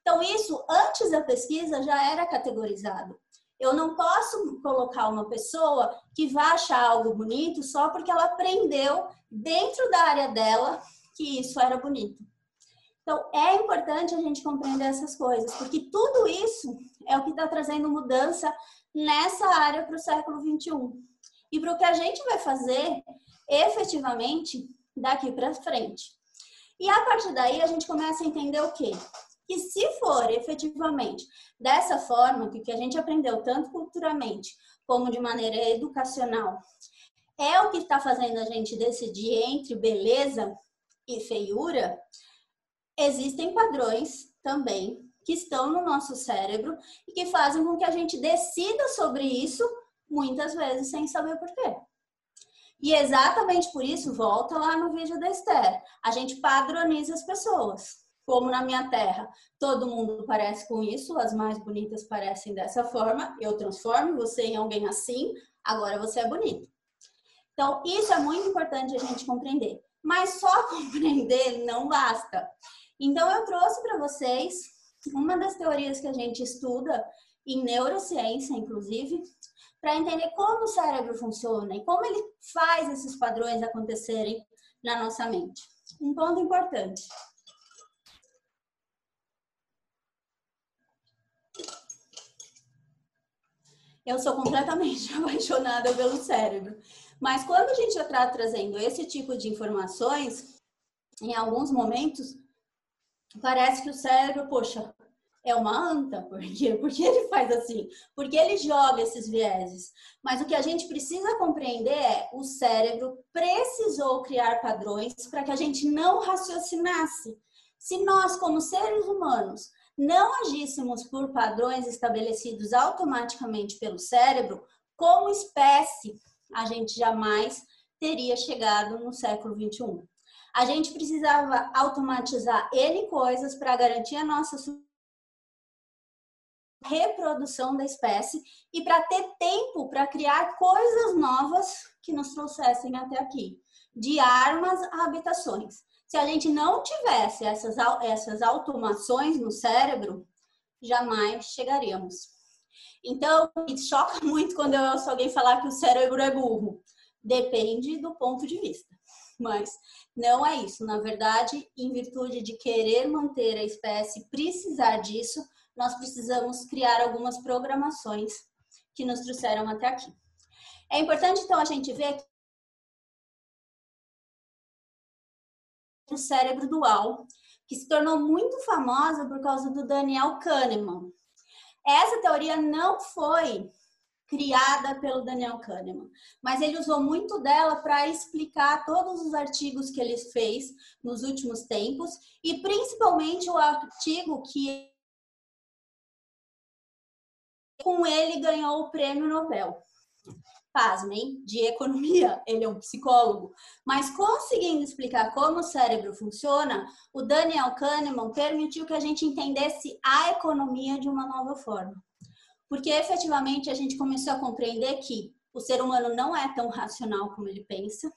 Então, isso antes da pesquisa já era categorizado. Eu não posso colocar uma pessoa que vai achar algo bonito só porque ela aprendeu dentro da área dela que isso era bonito. Então, é importante a gente compreender essas coisas, porque tudo isso é o que está trazendo mudança nessa área para o século 21 e para o que a gente vai fazer efetivamente daqui para frente. E a partir daí a gente começa a entender o quê? Que se for efetivamente dessa forma, que, a gente aprendeu tanto culturalmente como de maneira educacional, é o que está fazendo a gente decidir entre beleza e feiura, existem padrões também que estão no nosso cérebro e que fazem com que a gente decida sobre isso muitas vezes sem saber por quê. E exatamente por isso, volta lá no vídeo da Esther, a gente padroniza as pessoas. Como na minha terra, todo mundo parece com isso, as mais bonitas parecem dessa forma, eu transformo você em alguém assim, agora você é bonito. Então, isso é muito importante a gente compreender. Mas só compreender não basta. Então, eu trouxe para vocês uma das teorias que a gente estuda em neurociência, inclusive, para entender como o cérebro funciona e como ele faz esses padrões acontecerem na nossa mente. Um ponto importante. Eu sou completamente apaixonada pelo cérebro. Mas quando a gente está trazendo esse tipo de informações, em alguns momentos, parece que o cérebro, poxa, é uma anta. Por quê? Porque ele faz assim? Porque ele joga esses vieses. Mas o que a gente precisa compreender é o cérebro precisou criar padrões para que a gente não raciocinasse. Se nós, como seres humanos, não agíssemos por padrões estabelecidos automaticamente pelo cérebro, como espécie, a gente jamais teria chegado no século 21. A gente precisava automatizar N coisas para garantir a nossa reprodução da espécie e para ter tempo para criar coisas novas que nos trouxessem até aqui, de armas a habitações. Se a gente não tivesse essas, essas automações no cérebro, jamais chegaríamos. Então, me choca muito quando eu ouço alguém falar que o cérebro é burro. Depende do ponto de vista. Mas não é isso. Na verdade, em virtude de querer manter a espécie, precisar disso, nós precisamos criar algumas programações que nos trouxeram até aqui. É importante, então, a gente ver o cérebro dual, que se tornou muito famosa por causa do Daniel Kahneman. Essa teoria não foi criada pelo Daniel Kahneman, mas ele usou muito dela para explicar todos os artigos que ele fez nos últimos tempos e principalmente o artigo que com ele ganhou o prêmio Nobel. Pasmem, de economia, ele é um psicólogo. Mas conseguindo explicar como o cérebro funciona, o Daniel Kahneman permitiu que a gente entendesse a economia de uma nova forma. Porque efetivamente a gente começou a compreender que o ser humano não é tão racional como ele pensa,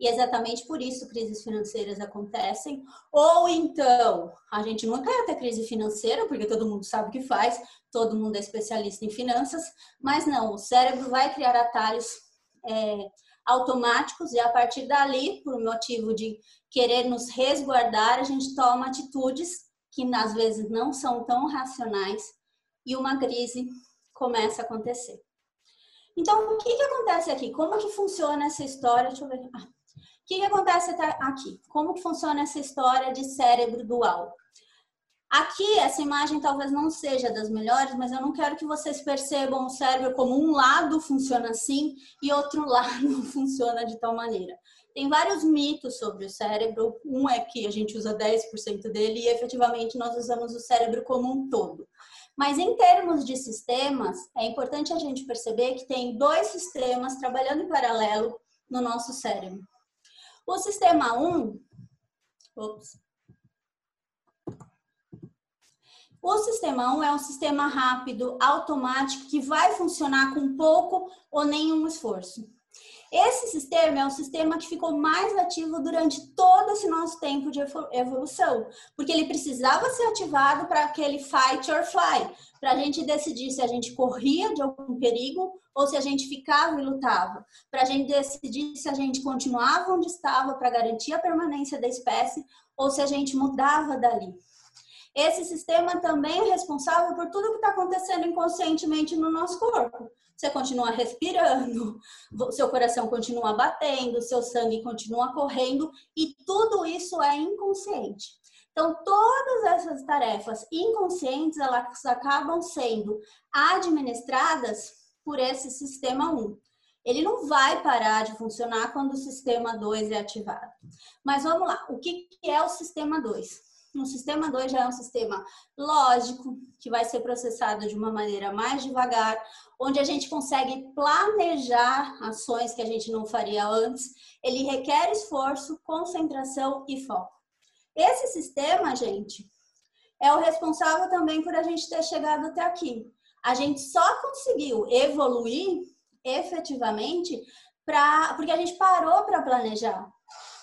e exatamente por isso crises financeiras acontecem. Ou então, a gente nunca ia ter crise financeira, porque todo mundo sabe o que faz, todo mundo é especialista em finanças, mas não, o cérebro vai criar atalhos é, automáticos e a partir dali, por motivo de querer nos resguardar, a gente toma atitudes que às vezes não são tão racionais e uma crise começa a acontecer. Então, o que, que acontece aqui? Como que funciona essa história? Deixa eu ver. Ah, o que, que acontece aqui? Como que funciona essa história de cérebro dual? Aqui, essa imagem talvez não seja das melhores, mas eu não quero que vocês percebam o cérebro como um lado funciona assim e outro lado funciona de tal maneira. Tem vários mitos sobre o cérebro. Um é que a gente usa 10% dele e efetivamente nós usamos o cérebro como um todo. Mas em termos de sistemas, é importante a gente perceber que tem dois sistemas trabalhando em paralelo no nosso cérebro. O sistema 1, ops, o sistema 1 é um sistema rápido, automático, que vai funcionar com pouco ou nenhum esforço. Esse sistema é um sistema que ficou mais ativo durante todo esse nosso tempo de evolução, porque ele precisava ser ativado para aquele fight or fly, para a gente decidir se a gente corria de algum perigo ou se a gente ficava e lutava, para a gente decidir se a gente continuava onde estava para garantir a permanência da espécie ou se a gente mudava dali. Esse sistema também é responsável por tudo que está acontecendo inconscientemente no nosso corpo. Você continua respirando, seu coração continua batendo, seu sangue continua correndo e tudo isso é inconsciente. Então, todas essas tarefas inconscientes, elas acabam sendo administradas por esse sistema 1. Ele não vai parar de funcionar quando o sistema 2 é ativado. Mas vamos lá, o que é o sistema 2? No sistema 2 já é um sistema lógico, que vai ser processado de uma maneira mais devagar, onde a gente consegue planejar ações que a gente não faria antes. Ele requer esforço, concentração e foco. Esse sistema, gente, é o responsável também por a gente ter chegado até aqui. A gente só conseguiu evoluir efetivamente pra, porque a gente parou para planejar.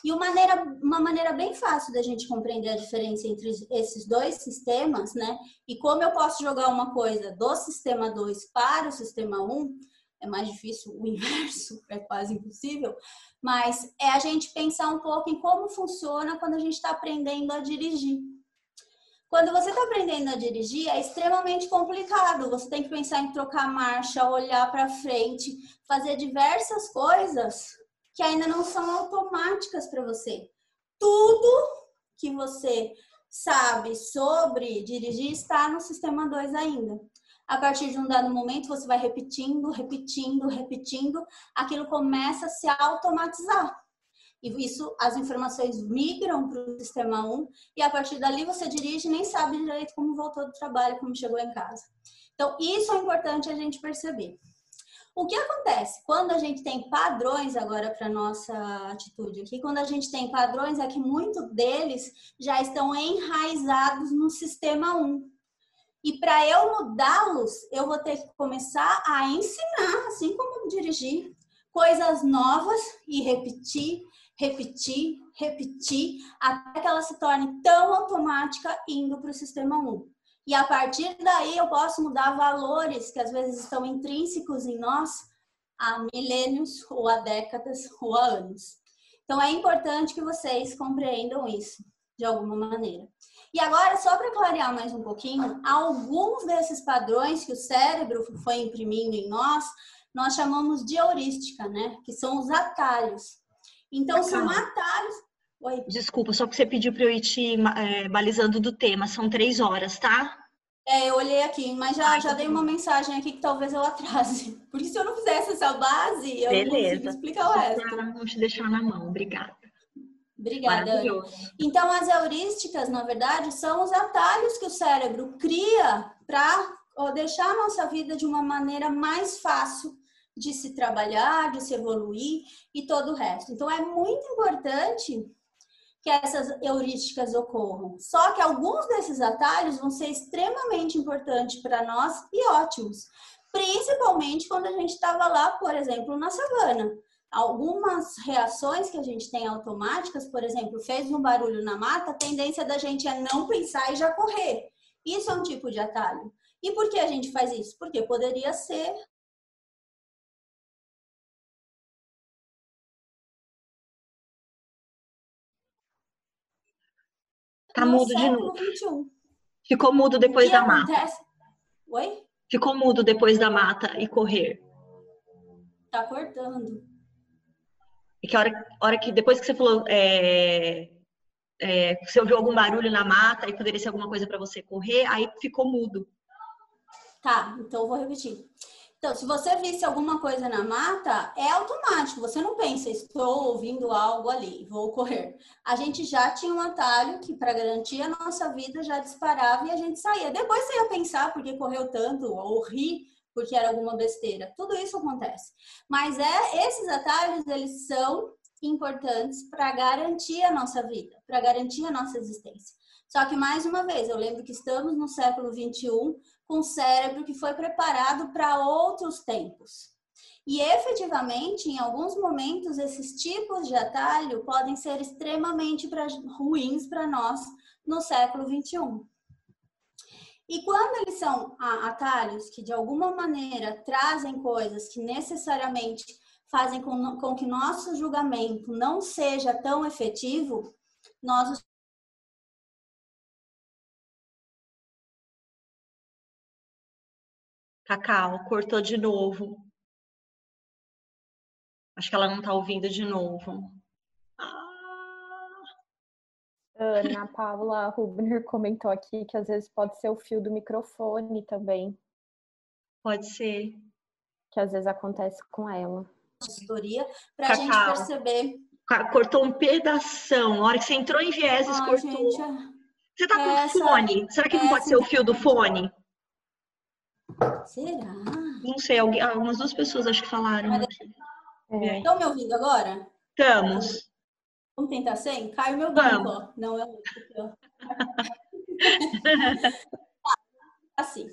E uma maneira, uma maneira bem fácil da gente compreender a diferença entre esses dois sistemas, né? E como eu posso jogar uma coisa do sistema 2 para o sistema 1, um, é mais difícil, o inverso é quase impossível, mas é a gente pensar um pouco em como funciona quando a gente está aprendendo a dirigir. Quando você está aprendendo a dirigir, é extremamente complicado. Você tem que pensar em trocar marcha, olhar para frente, fazer diversas coisas que ainda não são automáticas para você. Tudo que você sabe sobre dirigir está no sistema 2 ainda. A partir de um dado momento, você vai repetindo, repetindo, repetindo, aquilo começa a se automatizar. E isso, as informações migram para o sistema 1 e a partir dali você dirige e nem sabe direito como voltou do trabalho, como chegou em casa. Então, isso é importante a gente perceber. O que acontece quando a gente tem padrões agora para nossa atitude aqui? Quando a gente tem padrões é que muitos deles já estão enraizados no sistema 1. E para eu mudá-los, eu vou ter que começar a ensinar, assim como dirigir, coisas novas e repetir, repetir, repetir, até que ela se torne tão automática indo para o sistema 1. E a partir daí eu posso mudar valores que às vezes estão intrínsecos em nós há milênios, ou há décadas, ou há anos. Então é importante que vocês compreendam isso de alguma maneira. E agora, só para clarear mais um pouquinho, alguns desses padrões que o cérebro foi imprimindo em nós, nós chamamos de heurística, né? Que são os atalhos. Então, são atalhos Oi. Desculpa, só que você pediu para eu ir te é, balizando do tema. São três horas, tá? É, eu olhei aqui, mas já, Ai, já dei uma mensagem aqui que talvez eu atrase. Porque se eu não fizesse essa base, eu Beleza. não consigo explicar o resto. Vou te deixar na mão, obrigada. Obrigada. Então, as heurísticas, na verdade, são os atalhos que o cérebro cria para deixar a nossa vida de uma maneira mais fácil de se trabalhar, de se evoluir e todo o resto. Então, é muito importante que essas heurísticas ocorram. Só que alguns desses atalhos vão ser extremamente importantes para nós e ótimos, principalmente quando a gente estava lá, por exemplo, na savana. Algumas reações que a gente tem automáticas, por exemplo, fez um barulho na mata, a tendência da gente é não pensar e já correr. Isso é um tipo de atalho. E por que a gente faz isso? Porque poderia ser Tá no mudo de novo. 21. Ficou mudo depois da acontece? mata. Oi? Ficou mudo depois da mata e correr. Tá cortando. E que hora, hora que depois que você falou, é, é, você ouviu algum barulho na mata e poderia ser alguma coisa para você correr, aí ficou mudo. Tá, então eu vou repetir. Então, se você visse alguma coisa na mata, é automático. Você não pensa, estou ouvindo algo ali, vou correr. A gente já tinha um atalho que, para garantir a nossa vida, já disparava e a gente saía. Depois você ia pensar porque correu tanto, ou rir porque era alguma besteira. Tudo isso acontece. Mas é esses atalhos, eles são importantes para garantir a nossa vida, para garantir a nossa existência. Só que, mais uma vez, eu lembro que estamos no século 21 com um cérebro que foi preparado para outros tempos. E efetivamente, em alguns momentos, esses tipos de atalho podem ser extremamente pra, ruins para nós no século 21. E quando eles são atalhos que de alguma maneira trazem coisas que necessariamente fazem com, com que nosso julgamento não seja tão efetivo, nós Cacau, cortou de novo. Acho que ela não está ouvindo de novo. Ah. Ana Paula Rubner comentou aqui que às vezes pode ser o fio do microfone também. Pode ser. Que às vezes acontece com ela. Consultoria, para a gente perceber. Cortou um pedação. Na hora que você entrou em vieses, ah, cortou. Gente, você tá com essa, fone? Será que não pode ser o fio do fone? Será? Não sei, algumas duas pessoas acho que falaram. É. Estão me ouvindo agora? Estamos. Vamos tentar sem? Cai o meu banco. Não, eu... assim.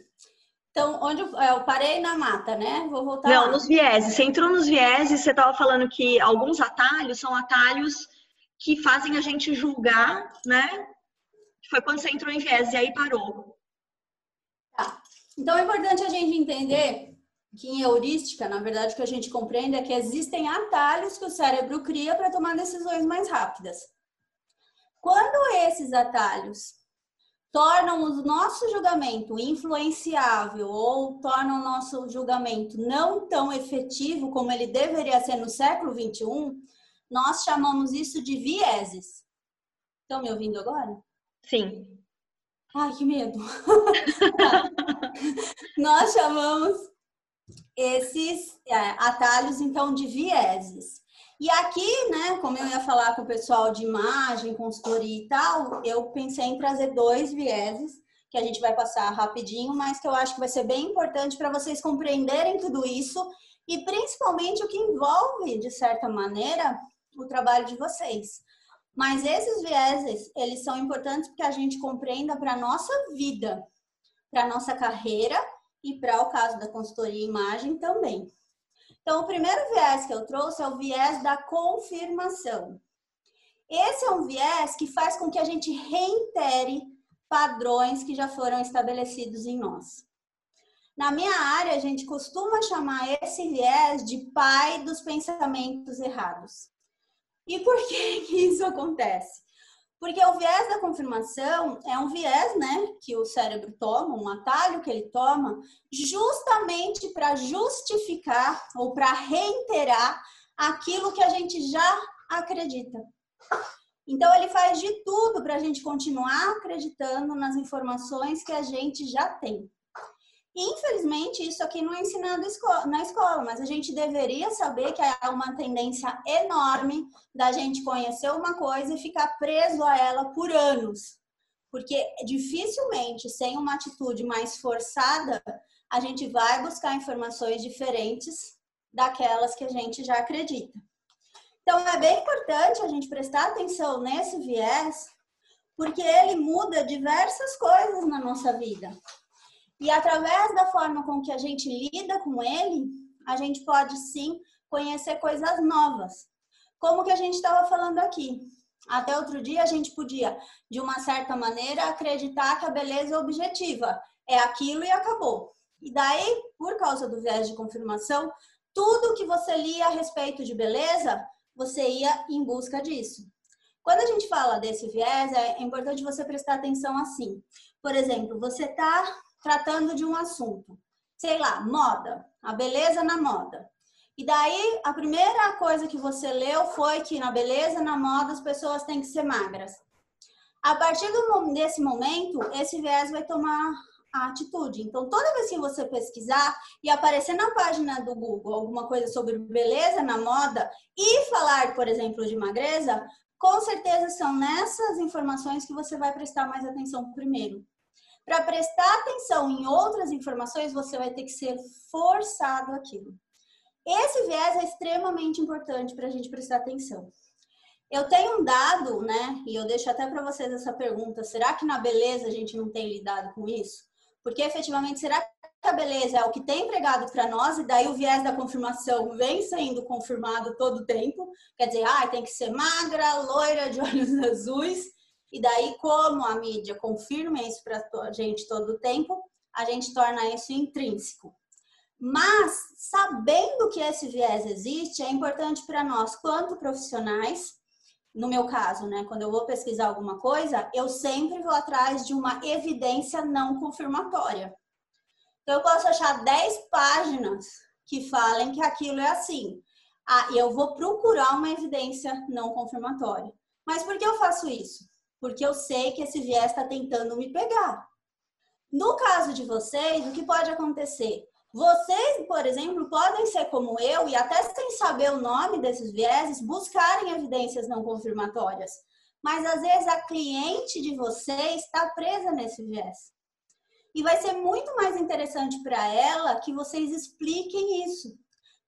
Então, onde eu, eu, parei na mata, né? Vou voltar Não, lá. nos vieses. Você entrou nos vieses, você estava falando que alguns atalhos são atalhos que fazem a gente julgar, né? Foi quando você entrou em vieses e aí parou. Então, é importante a gente entender que em heurística, na verdade, o que a gente compreende é que existem atalhos que o cérebro cria para tomar decisões mais rápidas. Quando esses atalhos tornam o nosso julgamento influenciável ou tornam o nosso julgamento não tão efetivo como ele deveria ser no século 21, nós chamamos isso de vieses. Estão me ouvindo agora? Sim. Ai, que medo. nós chamamos esses é, atalhos, então, de vieses. E aqui, né, como eu ia falar com o pessoal de imagem, consultoria e tal, eu pensei em trazer dois vieses que a gente vai passar rapidinho, mas que eu acho que vai ser bem importante para vocês compreenderem tudo isso e principalmente o que envolve, de certa maneira, o trabalho de vocês. Mas esses vieses, eles são importantes porque a gente compreenda para a nossa vida, para a nossa carreira e para o caso da consultoria imagem também. Então, o primeiro viés que eu trouxe é o viés da confirmação. Esse é um viés que faz com que a gente reitere padrões que já foram estabelecidos em nós. Na minha área, a gente costuma chamar esse viés de pai dos pensamentos errados. E por que, que isso acontece? Porque o viés da confirmação é um viés, né, que o cérebro toma, um atalho que ele toma, justamente para justificar ou para reiterar aquilo que a gente já acredita. Então, ele faz de tudo para a gente continuar acreditando nas informações que a gente já tem. Infelizmente, isso aqui não é ensinado na escola, mas a gente deveria saber que há uma tendência enorme da gente conhecer uma coisa e ficar preso a ela por anos. Porque dificilmente, sem uma atitude mais forçada, a gente vai buscar informações diferentes daquelas que a gente já acredita. Então, é bem importante a gente prestar atenção nesse viés, porque ele muda diversas coisas na nossa vida. E através da forma com que a gente lida com ele, a gente pode sim conhecer coisas novas. Como que a gente estava falando aqui. Até outro dia a gente podia, de uma certa maneira, acreditar que a beleza é objetiva. É aquilo e acabou. E daí, por causa do viés de confirmação, tudo que você lia a respeito de beleza, você ia em busca disso. Quando a gente fala desse viés, é importante você prestar atenção assim. Por exemplo, você está tratando de um assunto, sei lá, moda, a beleza na moda. E daí a primeira coisa que você leu foi que na beleza, na moda, as pessoas têm que ser magras. A partir do, desse momento, esse viés vai tomar a atitude. Então, toda vez que você pesquisar e aparecer na página do Google alguma coisa sobre beleza na moda e falar, por exemplo, de magreza, com certeza são nessas informações que você vai prestar mais atenção primeiro. Para prestar atenção em outras informações, você vai ter que ser forçado aquilo. Esse viés é extremamente importante para a gente prestar atenção. Eu tenho um dado, né? E eu deixo até para vocês essa pergunta: será que na beleza a gente não tem lidado com isso? Porque efetivamente, será a beleza é o que tem pregado para nós, e daí o viés da confirmação vem sendo confirmado todo o tempo. Quer dizer, ah, tem que ser magra, loira, de olhos azuis. E daí, como a mídia confirma isso para a gente todo o tempo, a gente torna isso intrínseco. Mas, sabendo que esse viés existe, é importante para nós, quanto profissionais, no meu caso, né, quando eu vou pesquisar alguma coisa, eu sempre vou atrás de uma evidência não confirmatória. Então, eu posso achar 10 páginas que falem que aquilo é assim. Ah, eu vou procurar uma evidência não confirmatória. Mas por que eu faço isso? Porque eu sei que esse viés está tentando me pegar. No caso de vocês, o que pode acontecer? Vocês, por exemplo, podem ser como eu e até sem saber o nome desses vieses, buscarem evidências não confirmatórias. Mas às vezes a cliente de vocês está presa nesse viés. E vai ser muito mais interessante para ela que vocês expliquem isso,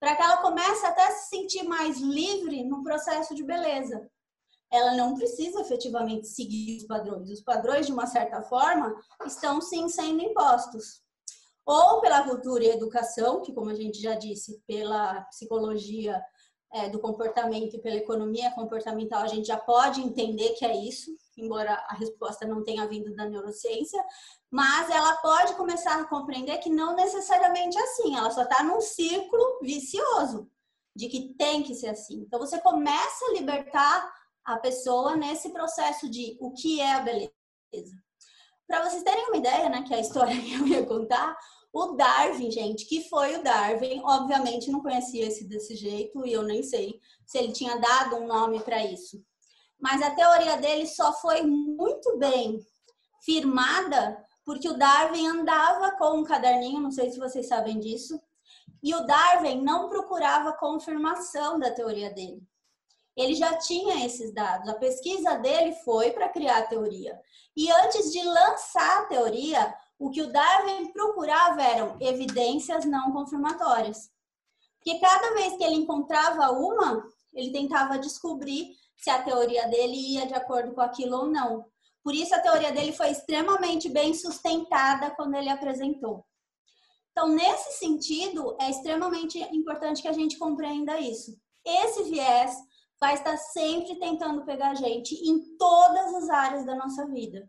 para que ela comece até a se sentir mais livre no processo de beleza. Ela não precisa efetivamente seguir os padrões. Os padrões, de uma certa forma, estão sim sendo impostos ou pela cultura e educação, que, como a gente já disse, pela psicologia é, do comportamento e pela economia comportamental, a gente já pode entender que é isso, embora a resposta não tenha vindo da neurociência, mas ela pode começar a compreender que não necessariamente é assim, ela só está num círculo vicioso de que tem que ser assim. Então você começa a libertar a pessoa nesse processo de o que é a beleza. Para vocês terem uma ideia, né, que é a história que eu ia contar, o Darwin, gente, que foi o Darwin, obviamente não conhecia esse desse jeito e eu nem sei se ele tinha dado um nome para isso. Mas a teoria dele só foi muito bem firmada porque o Darwin andava com um caderninho, não sei se vocês sabem disso, e o Darwin não procurava confirmação da teoria dele. Ele já tinha esses dados. A pesquisa dele foi para criar a teoria. E antes de lançar a teoria, o que o Darwin procurava eram evidências não confirmatórias. Porque cada vez que ele encontrava uma, ele tentava descobrir se a teoria dele ia de acordo com aquilo ou não. Por isso a teoria dele foi extremamente bem sustentada quando ele apresentou. Então, nesse sentido, é extremamente importante que a gente compreenda isso. Esse viés vai estar sempre tentando pegar a gente em todas as áreas da nossa vida.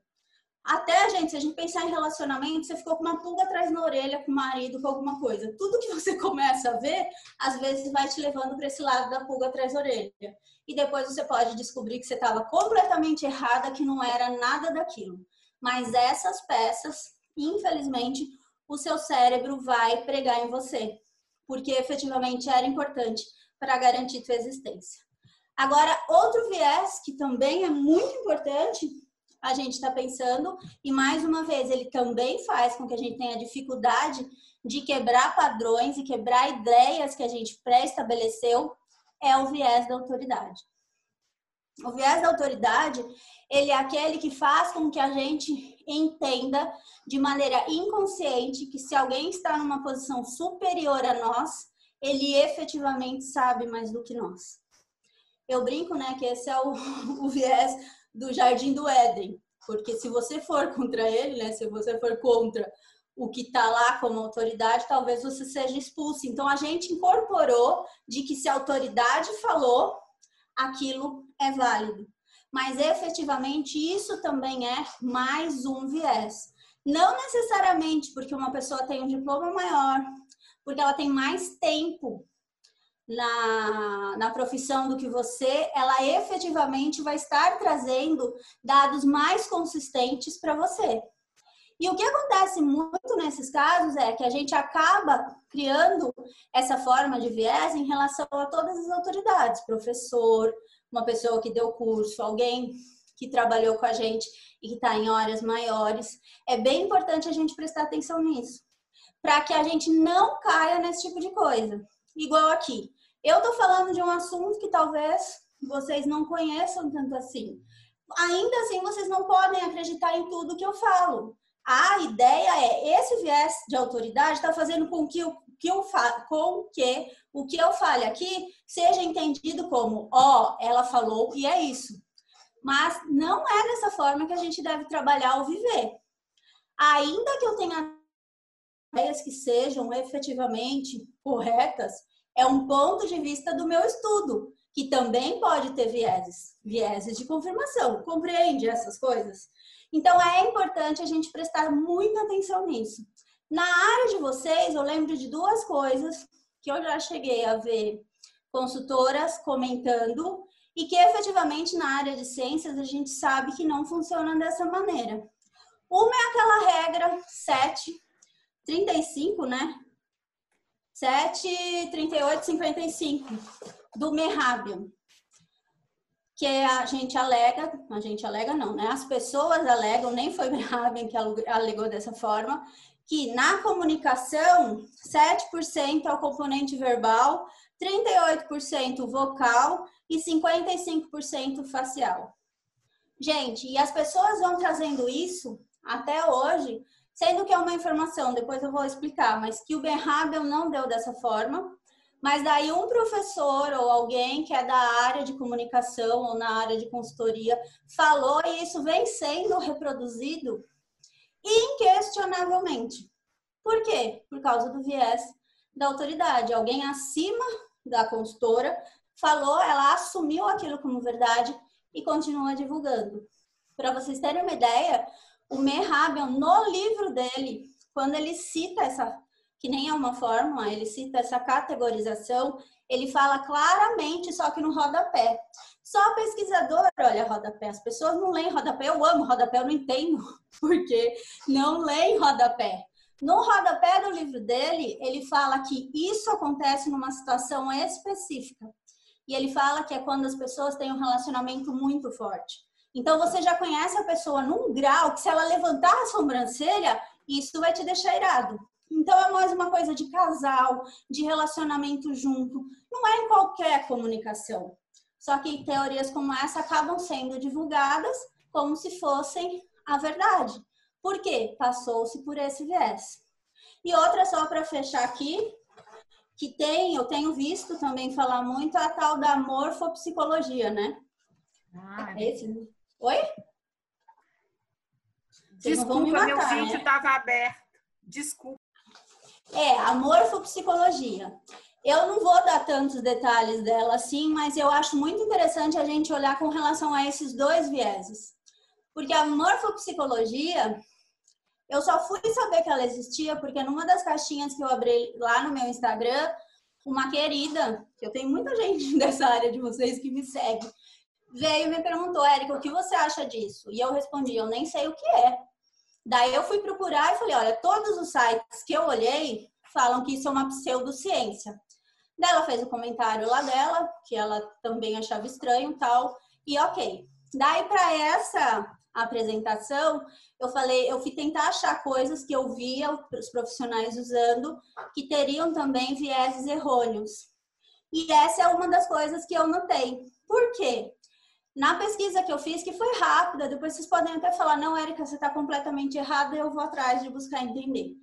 Até, gente, se a gente pensar em relacionamento, você ficou com uma pulga atrás na orelha com o marido, com alguma coisa. Tudo que você começa a ver, às vezes vai te levando para esse lado da pulga atrás da orelha. E depois você pode descobrir que você estava completamente errada, que não era nada daquilo. Mas essas peças, infelizmente, o seu cérebro vai pregar em você, porque efetivamente era importante para garantir sua existência. Agora, outro viés que também é muito importante a gente está pensando, e mais uma vez, ele também faz com que a gente tenha dificuldade de quebrar padrões e quebrar ideias que a gente pré-estabeleceu, é o viés da autoridade. O viés da autoridade, ele é aquele que faz com que a gente entenda de maneira inconsciente que se alguém está numa posição superior a nós, ele efetivamente sabe mais do que nós. Eu brinco, né, que esse é o, o viés do Jardim do Éden, porque se você for contra ele, né, se você for contra o que está lá como autoridade, talvez você seja expulso. Então a gente incorporou de que se a autoridade falou, aquilo é válido. Mas efetivamente isso também é mais um viés. Não necessariamente porque uma pessoa tem um diploma maior, porque ela tem mais tempo na, na profissão do que você, ela efetivamente vai estar trazendo dados mais consistentes para você. E o que acontece muito nesses casos é que a gente acaba criando essa forma de viés em relação a todas as autoridades, professor, uma pessoa que deu curso, alguém que trabalhou com a gente e que está em horas maiores. É bem importante a gente prestar atenção nisso, para que a gente não caia nesse tipo de coisa. Igual aqui. Eu estou falando de um assunto que talvez vocês não conheçam tanto assim. Ainda assim, vocês não podem acreditar em tudo que eu falo. A ideia é esse viés de autoridade está fazendo com que o que eu com que o que eu fale aqui seja entendido como, ó, oh, ela falou e é isso. Mas não é dessa forma que a gente deve trabalhar ou viver. Ainda que eu tenha ideias que sejam efetivamente corretas é um ponto de vista do meu estudo, que também pode ter vieses, vieses de confirmação. Compreende essas coisas? Então é importante a gente prestar muita atenção nisso. Na área de vocês, eu lembro de duas coisas que eu já cheguei a ver consultoras comentando e que efetivamente na área de ciências a gente sabe que não funciona dessa maneira. Uma é aquela regra 7, 35, né? 7, 38, 55 do Merhabian, que a gente alega, a gente alega não, né? As pessoas alegam, nem foi Merhabian que alegou dessa forma, que na comunicação, 7% é o componente verbal, 38% vocal e 55% facial. Gente, e as pessoas vão trazendo isso até hoje, sendo que é uma informação, depois eu vou explicar, mas que o Ben Habel não deu dessa forma, mas daí um professor ou alguém que é da área de comunicação ou na área de consultoria falou e isso vem sendo reproduzido inquestionavelmente. Por quê? Por causa do viés da autoridade. Alguém acima da consultora falou, ela assumiu aquilo como verdade e continua divulgando. Para vocês terem uma ideia, o Mehabian, no livro dele, quando ele cita essa, que nem é uma fórmula, ele cita essa categorização, ele fala claramente, só que no rodapé. Só pesquisador olha rodapé. As pessoas não leem rodapé. Eu amo rodapé, eu não entendo porque não leem rodapé. No rodapé do livro dele, ele fala que isso acontece numa situação específica. E ele fala que é quando as pessoas têm um relacionamento muito forte. Então você já conhece a pessoa num grau que se ela levantar a sobrancelha, isso vai te deixar irado. Então é mais uma coisa de casal, de relacionamento junto. Não é em qualquer comunicação. Só que teorias como essa acabam sendo divulgadas como se fossem a verdade. Por quê? Passou-se por esse viés. E outra só para fechar aqui, que tem, eu tenho visto também falar muito a tal da morfopsicologia, né? Ah, é esse. Oi? Desculpa, matar, meu vídeo estava né? aberto. Desculpa. É, a morfopsicologia. Eu não vou dar tantos detalhes dela assim, mas eu acho muito interessante a gente olhar com relação a esses dois vieses. Porque a morfopsicologia, eu só fui saber que ela existia porque numa das caixinhas que eu abri lá no meu Instagram, uma querida, que eu tenho muita gente dessa área de vocês que me segue, veio e me perguntou, Érica, o que você acha disso? E eu respondi, eu nem sei o que é. Daí eu fui procurar e falei, olha, todos os sites que eu olhei falam que isso é uma pseudociência. Daí ela fez o um comentário lá dela, que ela também achava estranho tal, e ok. Daí para essa apresentação, eu falei, eu fui tentar achar coisas que eu via os profissionais usando que teriam também vieses errôneos. E essa é uma das coisas que eu notei. Por quê? Na pesquisa que eu fiz, que foi rápida, depois vocês podem até falar, não, Érica, você está completamente errada, eu vou atrás de buscar entender.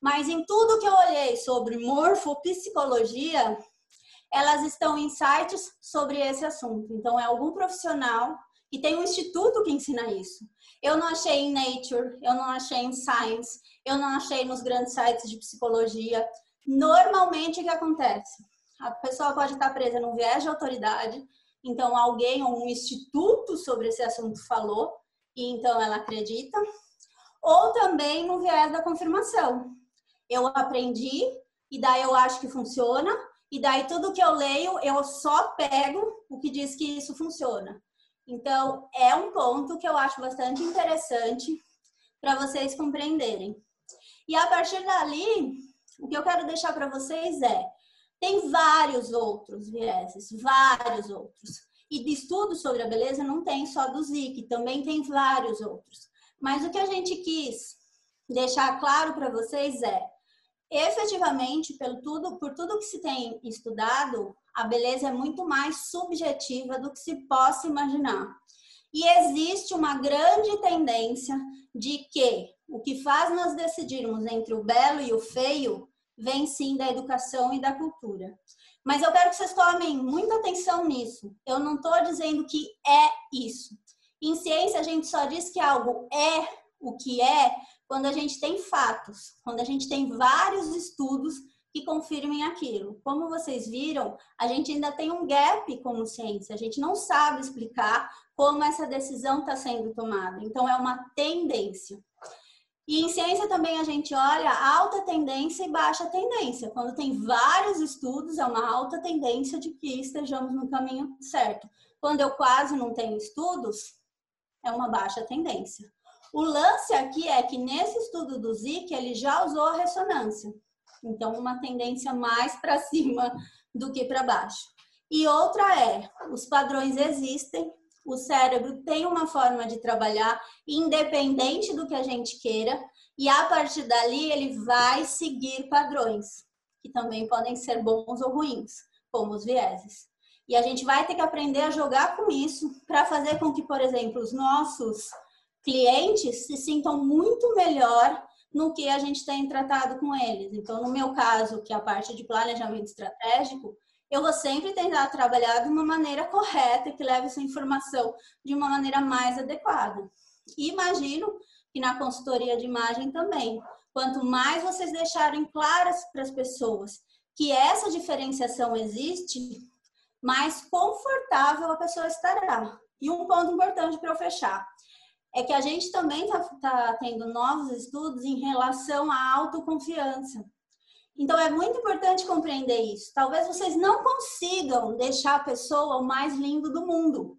Mas em tudo que eu olhei sobre morfopsicologia, elas estão em sites sobre esse assunto. Então, é algum profissional e tem um instituto que ensina isso. Eu não achei em Nature, eu não achei em Science, eu não achei nos grandes sites de psicologia. Normalmente, o que acontece? A pessoa pode estar presa num viés de autoridade, então alguém ou um instituto sobre esse assunto falou, e então ela acredita. Ou também no viés da confirmação. Eu aprendi, e daí eu acho que funciona, e daí tudo que eu leio, eu só pego o que diz que isso funciona. Então, é um ponto que eu acho bastante interessante para vocês compreenderem. E a partir dali, o que eu quero deixar para vocês é: tem vários outros vieses, vários outros. E de estudos sobre a beleza não tem só do ZIC, também tem vários outros. Mas o que a gente quis deixar claro para vocês é: efetivamente, pelo tudo, por tudo que se tem estudado, a beleza é muito mais subjetiva do que se possa imaginar. E existe uma grande tendência de que o que faz nós decidirmos entre o belo e o feio vem sim da educação e da cultura. Mas eu quero que vocês tomem muita atenção nisso. Eu não estou dizendo que é isso. Em ciência, a gente só diz que algo é o que é quando a gente tem fatos, quando a gente tem vários estudos que confirmem aquilo. Como vocês viram, a gente ainda tem um gap como ciência, a gente não sabe explicar como essa decisão está sendo tomada. Então, é uma tendência. E em ciência também a gente olha alta tendência e baixa tendência. Quando tem vários estudos, é uma alta tendência de que estejamos no caminho certo. Quando eu quase não tenho estudos, é uma baixa tendência. O lance aqui é que nesse estudo do Zika, ele já usou a ressonância. Então, uma tendência mais para cima do que para baixo. E outra é, os padrões existem, o cérebro tem uma forma de trabalhar independente do que a gente queira, e a partir dali ele vai seguir padrões, que também podem ser bons ou ruins, como os vieses. E a gente vai ter que aprender a jogar com isso para fazer com que, por exemplo, os nossos clientes se sintam muito melhor no que a gente tem tratado com eles. Então, no meu caso, que é a parte de planejamento estratégico, eu vou sempre tentar trabalhar de uma maneira correta, que leve essa informação de uma maneira mais adequada. E imagino que na consultoria de imagem também. Quanto mais vocês deixarem claras para as pessoas que essa diferenciação existe, mais confortável a pessoa estará. E um ponto importante para eu fechar é que a gente também está tá tendo novos estudos em relação à autoconfiança. Então é muito importante compreender isso. Talvez vocês não consigam deixar a pessoa o mais lindo do mundo,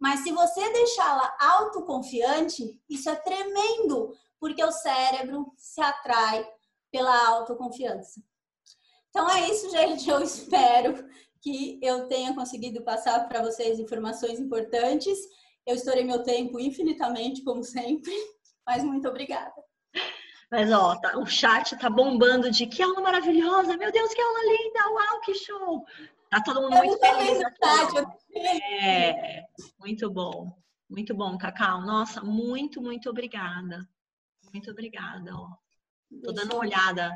mas se você deixá-la autoconfiante, isso é tremendo, porque o cérebro se atrai pela autoconfiança. Então é isso, gente. Eu espero que eu tenha conseguido passar para vocês informações importantes. Eu estourei meu tempo infinitamente, como sempre, mas muito obrigada. Mas ó, tá, o chat tá bombando de que aula maravilhosa, meu Deus, que aula linda, uau, que show! Tá todo mundo muito feliz aqui. É, muito bom, muito bom, Cacau. Nossa, muito, muito obrigada. Muito obrigada, ó. Tô dando uma olhada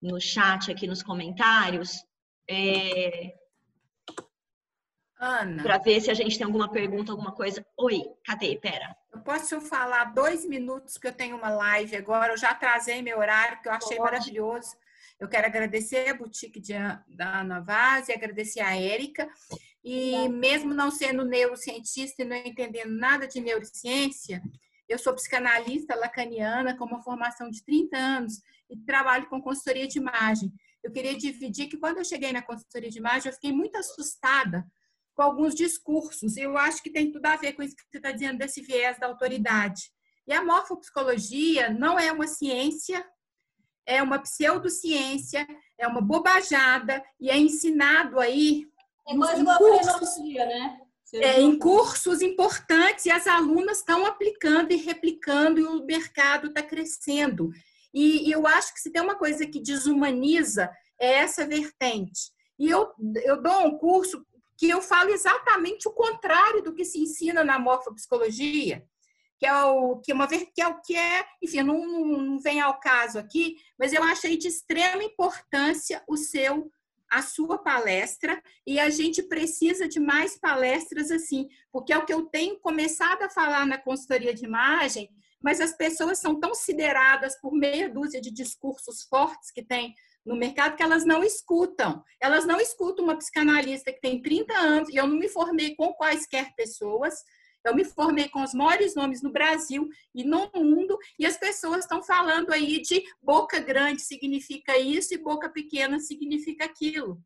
no chat aqui nos comentários. É, Ana. Para ver se a gente tem alguma pergunta, alguma coisa. Oi, cadê? Pera. Eu posso falar dois minutos, que eu tenho uma live agora. Eu já trazei meu horário, que eu achei Pode. maravilhoso. Eu quero agradecer a boutique de, da Ana Vaz e agradecer a Érica. E mesmo não sendo neurocientista e não entendendo nada de neurociência, eu sou psicanalista lacaniana com uma formação de 30 anos e trabalho com consultoria de imagem. Eu queria dividir que quando eu cheguei na consultoria de imagem, eu fiquei muito assustada com alguns discursos. Eu acho que tem tudo a ver com isso que você está dizendo desse viés da autoridade. E a morfopsicologia não é uma ciência, é uma pseudociência, é uma bobajada e é ensinado aí é quase igual cursos, né? É, em cursos importantes e as alunas estão aplicando e replicando e o mercado está crescendo. E, e, eu acho que se tem uma coisa que desumaniza é essa vertente. E eu, eu dou um curso que eu falo exatamente o contrário do que se ensina na morfopsicologia, que é o que é uma que é o que é, enfim, não, não vem ao caso aqui, mas eu achei de extrema importância o seu a sua palestra e a gente precisa de mais palestras assim, porque é o que eu tenho começado a falar na consultoria de imagem, mas as pessoas são tão sideradas por meia dúzia de discursos fortes que tem no mercado que elas não escutam. Elas não escutam uma psicanalista que tem 30 anos, e eu não me formei com quaisquer pessoas, eu me formei com os maiores nomes no Brasil e no mundo, e as pessoas estão falando aí de boca grande significa isso e boca pequena significa aquilo.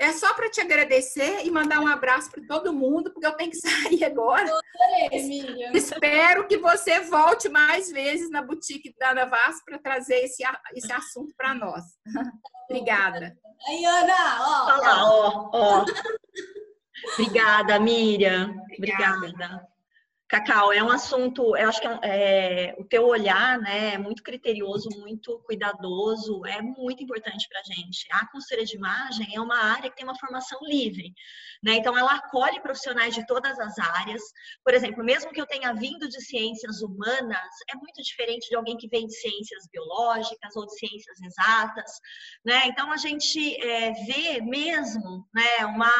É só para te agradecer e mandar um abraço para todo mundo, porque eu tenho que sair agora. Adorei, Espero que você volte mais vezes na boutique da Ana Vaz para trazer esse, esse assunto para nós. Obrigada. Aí, Ana, ó. Olá, ó, ó. Obrigada, Miriam. Obrigada. Obrigada. Cacau, é um assunto, eu acho que é, é, o teu olhar né, é muito criterioso, muito cuidadoso, é muito importante para a gente. A consultoria de imagem é uma área que tem uma formação livre, né? Então ela acolhe profissionais de todas as áreas. Por exemplo, mesmo que eu tenha vindo de ciências humanas, é muito diferente de alguém que vem de ciências biológicas ou de ciências exatas, né? Então a gente é, vê mesmo né, uma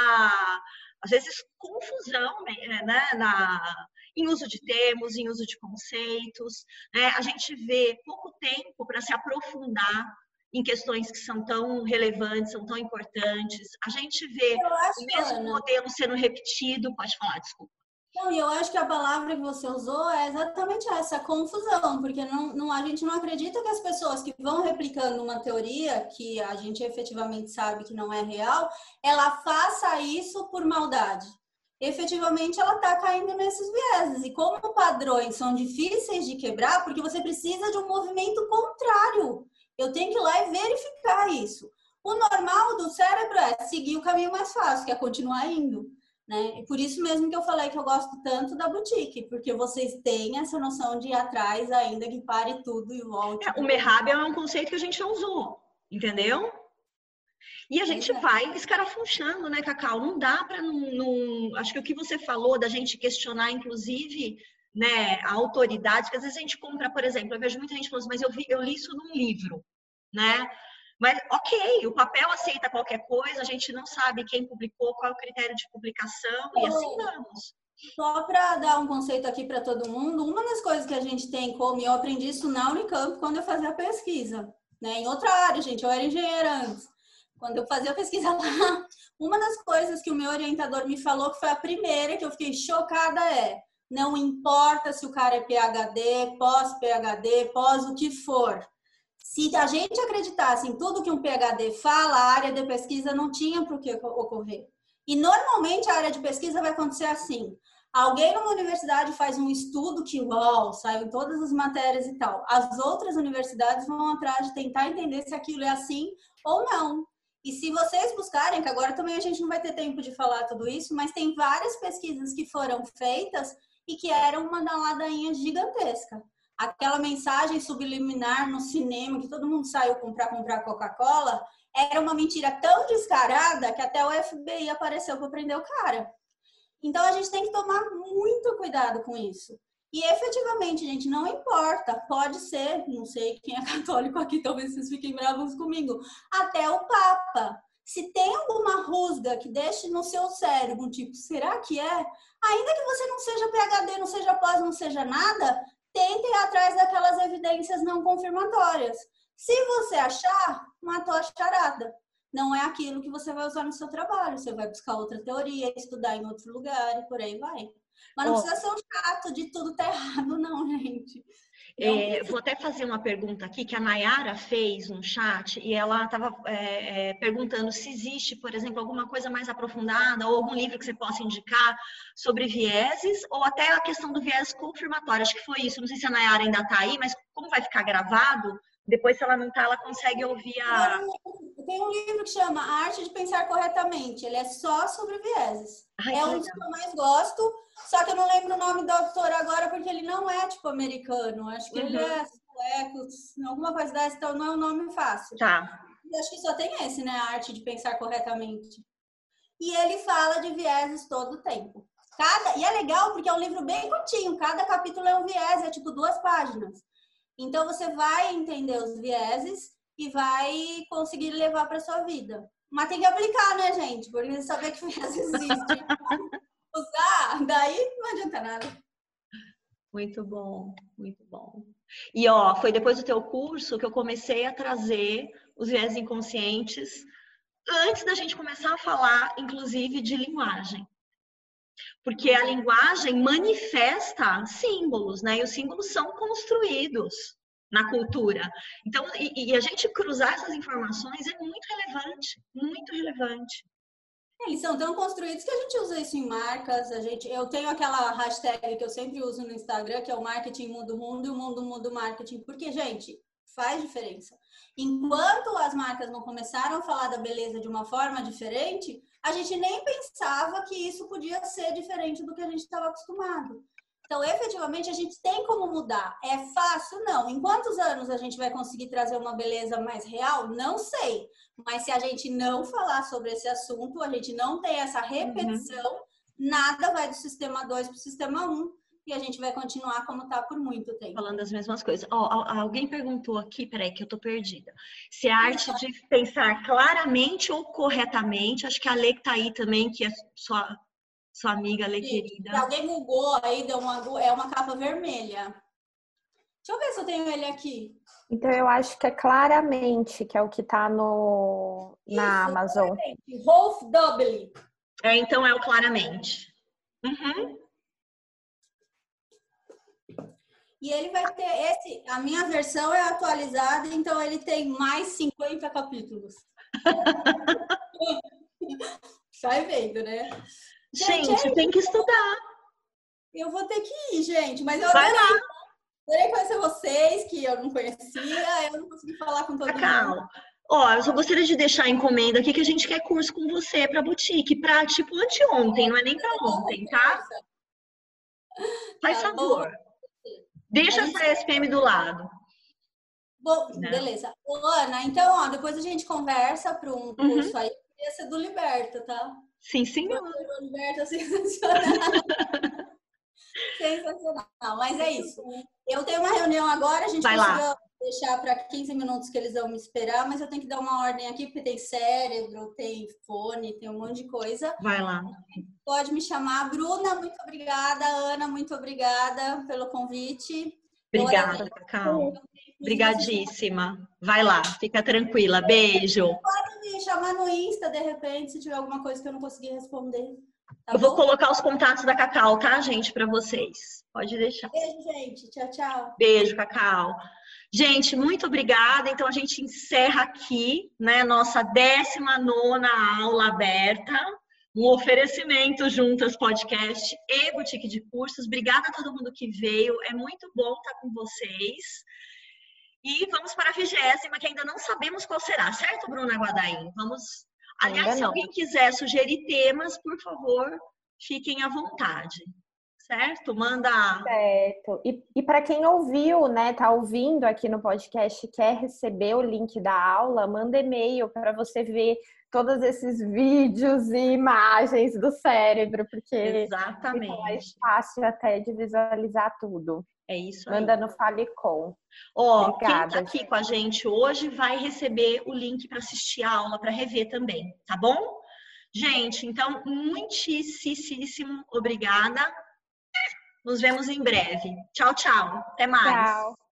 às vezes, confusão né, na, em uso de termos, em uso de conceitos. Né? A gente vê pouco tempo para se aprofundar em questões que são tão relevantes, são tão importantes. A gente vê o mesmo modelo sendo repetido. Pode falar, desculpa. Não, e eu acho que a palavra que você usou é exatamente essa, confusão, porque não, não, a gente não acredita que as pessoas que vão replicando uma teoria que a gente efetivamente sabe que não é real, ela faça isso por maldade. Efetivamente, ela está caindo nesses vieses. E como padrões são difíceis de quebrar, porque você precisa de um movimento contrário. Eu tenho que ir lá e verificar isso. O normal do cérebro é seguir o caminho mais fácil, que é continuar indo. Né? E por isso mesmo que eu falei que eu gosto tanto da boutique, porque vocês têm essa noção de ir atrás, ainda que pare tudo e volte. É, o Merhab é um conceito que a gente não usou, entendeu? E a gente vai escarafunchando, né, Cacau? Não dá para não, não, Acho que o que você falou da gente questionar, inclusive, né, a autoridade, que às vezes a gente compra, por exemplo, eu vejo muita gente falando assim, mas eu, vi, eu li isso num livro, né? Mas, ok, o papel aceita qualquer coisa, a gente não sabe quem publicou, qual é o critério de publicação, e assim vamos. Só para dar um conceito aqui para todo mundo, uma das coisas que a gente tem como, e eu aprendi isso na Unicamp quando eu fazia a pesquisa, né? Em outra área, gente, eu era engenheira antes. Quando eu fazia a pesquisa lá, uma das coisas que o meu orientador me falou, que foi a primeira que eu fiquei chocada, é não importa se o cara é PhD, pós-PhD, pós o que for. Se a gente acreditasse em tudo que um PhD fala, a área de pesquisa não tinha por que ocorrer. E normalmente a área de pesquisa vai acontecer assim. Alguém numa universidade faz um estudo que, uau, saiu em todas as matérias e tal. As outras universidades vão atrás de tentar entender se aquilo é assim ou não. E se vocês buscarem, que agora também a gente não vai ter tempo de falar tudo isso, mas tem várias pesquisas que foram feitas e que eram uma ladainha gigantesca aquela mensagem subliminar no cinema que todo mundo saiu comprar comprar Coca-Cola era uma mentira tão descarada que até o FBI apareceu para prender o cara. Então a gente tem que tomar muito cuidado com isso. E efetivamente, gente, não importa, pode ser, não sei quem é católico aqui, talvez vocês fiquem bravos comigo, até o Papa. Se tem alguma rusga que deixe no seu cérebro, tipo, será que é? Ainda que você não seja PhD, não seja pós, não seja nada, tentem atrás daquelas evidências não confirmatórias. Se você achar, matou a charada. Não é aquilo que você vai usar no seu trabalho. Você vai buscar outra teoria, estudar em outro lugar e por aí vai. Mas não oh. precisa ser um chato de tudo tá errado, não, gente. É, vou até fazer uma pergunta aqui que a Nayara fez no chat e ela estava é, é, perguntando se existe, por exemplo, alguma coisa mais aprofundada ou algum livro que você possa indicar sobre vieses ou até a questão do viés confirmatório. Acho que foi isso. Não sei se a Nayara ainda está aí, mas como vai ficar gravado, depois se ela não está, ela consegue ouvir a. Tem um livro que chama A Arte de Pensar Corretamente. Ele é só sobre vieses. Ai, é um dos que eu mais gosto só que eu não lembro o nome do autor agora, porque ele não é, tipo, americano. Acho que uhum. ele é sueco, alguma coisa dessa, então não é um nome fácil. Tá. Eu acho que só tem esse, né? A arte de pensar corretamente. E ele fala de vieses todo o tempo. Cada, e é legal porque é um livro bem curtinho, cada capítulo é um viés, é tipo duas páginas. Então você vai entender os vieses e vai conseguir levar para sua vida. Mas tem que aplicar, né, gente? Porque saber que viés existe. usar, daí não adianta nada. Muito bom, muito bom. E ó, foi depois do teu curso que eu comecei a trazer os viés inconscientes antes da gente começar a falar, inclusive, de linguagem. Porque a linguagem manifesta símbolos, né? E os símbolos são construídos na cultura. Então, e, e a gente cruzar essas informações é muito relevante, muito relevante. Eles são tão construídos que a gente usa isso em marcas. A gente, eu tenho aquela hashtag que eu sempre uso no Instagram, que é o marketing muda o mundo e o mundo muda o marketing. Porque, gente, faz diferença. Enquanto as marcas não começaram a falar da beleza de uma forma diferente, a gente nem pensava que isso podia ser diferente do que a gente estava acostumado. Então, efetivamente, a gente tem como mudar. É fácil? Não. Em quantos anos a gente vai conseguir trazer uma beleza mais real? Não sei. Mas se a gente não falar sobre esse assunto, a gente não tem essa repetição, uhum. nada vai do sistema 2 para o sistema 1. Um, e a gente vai continuar como está por muito tempo. Falando as mesmas coisas. Oh, alguém perguntou aqui, peraí, que eu tô perdida. Se é a arte de pensar claramente ou corretamente, acho que a Lê que tá aí também, que é sua Sua amiga Lê Se querida. alguém googou aí, deu uma, é uma capa vermelha. Deixa eu ver se eu tenho ele aqui. Então eu acho que é claramente que é o que tá no na Isso, Amazon. claramente. Rolf W. É, então é o claramente. Uhum. E ele vai ter esse. A minha versão é atualizada, então ele tem mais 50 capítulos. Sai vendo, né? Gente, Gente, é tem que estudar. Eu vou ter que ir, gente, mas eu Vai adorei. Adorei conhecer vocês, que eu não conhecia, eu não consegui falar com todo mundo. Cacau. Ó, eu só gostaria de deixar a encomenda aqui que a gente quer curso com você pra boutique, pra tipo anteontem, não é nem pra ontem, tá? Faz Tá favor. Deixa A gente- essa SPM do lado. Bom, Né? beleza. Ô, Ana, então, ó, depois a gente conversa para um Uhum. curso aí. Esse é do Liberta, tá? Sim, senhor. O Liberta é sensacional. sensacional. Mas é isso. Eu tenho uma reunião agora, a gente Vai lá. conseguiu deixar para 15 minutos que eles vão me esperar, mas eu tenho que dar uma ordem aqui, porque tem cérebro, tem fone, tem um monte de coisa. Vai lá. Pode me chamar. Bruna, muito obrigada. Ana, muito obrigada pelo convite. Obrigada, Cacau. Obrigadíssima. Vai lá, fica tranquila. Beijo. me chamar no Insta, de repente, se tiver alguma coisa que eu não conseguir responder. Tá Eu vou colocar os contatos da Cacau, tá, gente, pra vocês. Pode deixar. Beijo, gente. Tchau, tchau. Beijo, Cacau. Gente, muito obrigada. Então, a gente encerra aqui, né, nossa 19 aula aberta, um oferecimento Juntas Podcast e Boutique de Cursos. Obrigada a todo mundo que veio. É muito bom estar com vocês. E vamos para a vigésima, que ainda não sabemos qual será, certo, Bruna Guadaim? Vamos. Aliás, se alguém quiser sugerir temas, por favor, fiquem à vontade. Certo? Manda. Certo. E, e para quem ouviu, né, tá ouvindo aqui no podcast, e quer receber o link da aula, manda e-mail para você ver todos esses vídeos e imagens do cérebro, porque fica mais fácil até de visualizar tudo. É isso aí. Manda no Falecom. Ó, Obrigada, quem tá aqui com a gente hoje vai receber o link para assistir a aula, para rever também, tá bom? Gente, então, muitíssimo obrigada. Nos vemos em breve. Tchau, tchau. Até mais. Tchau.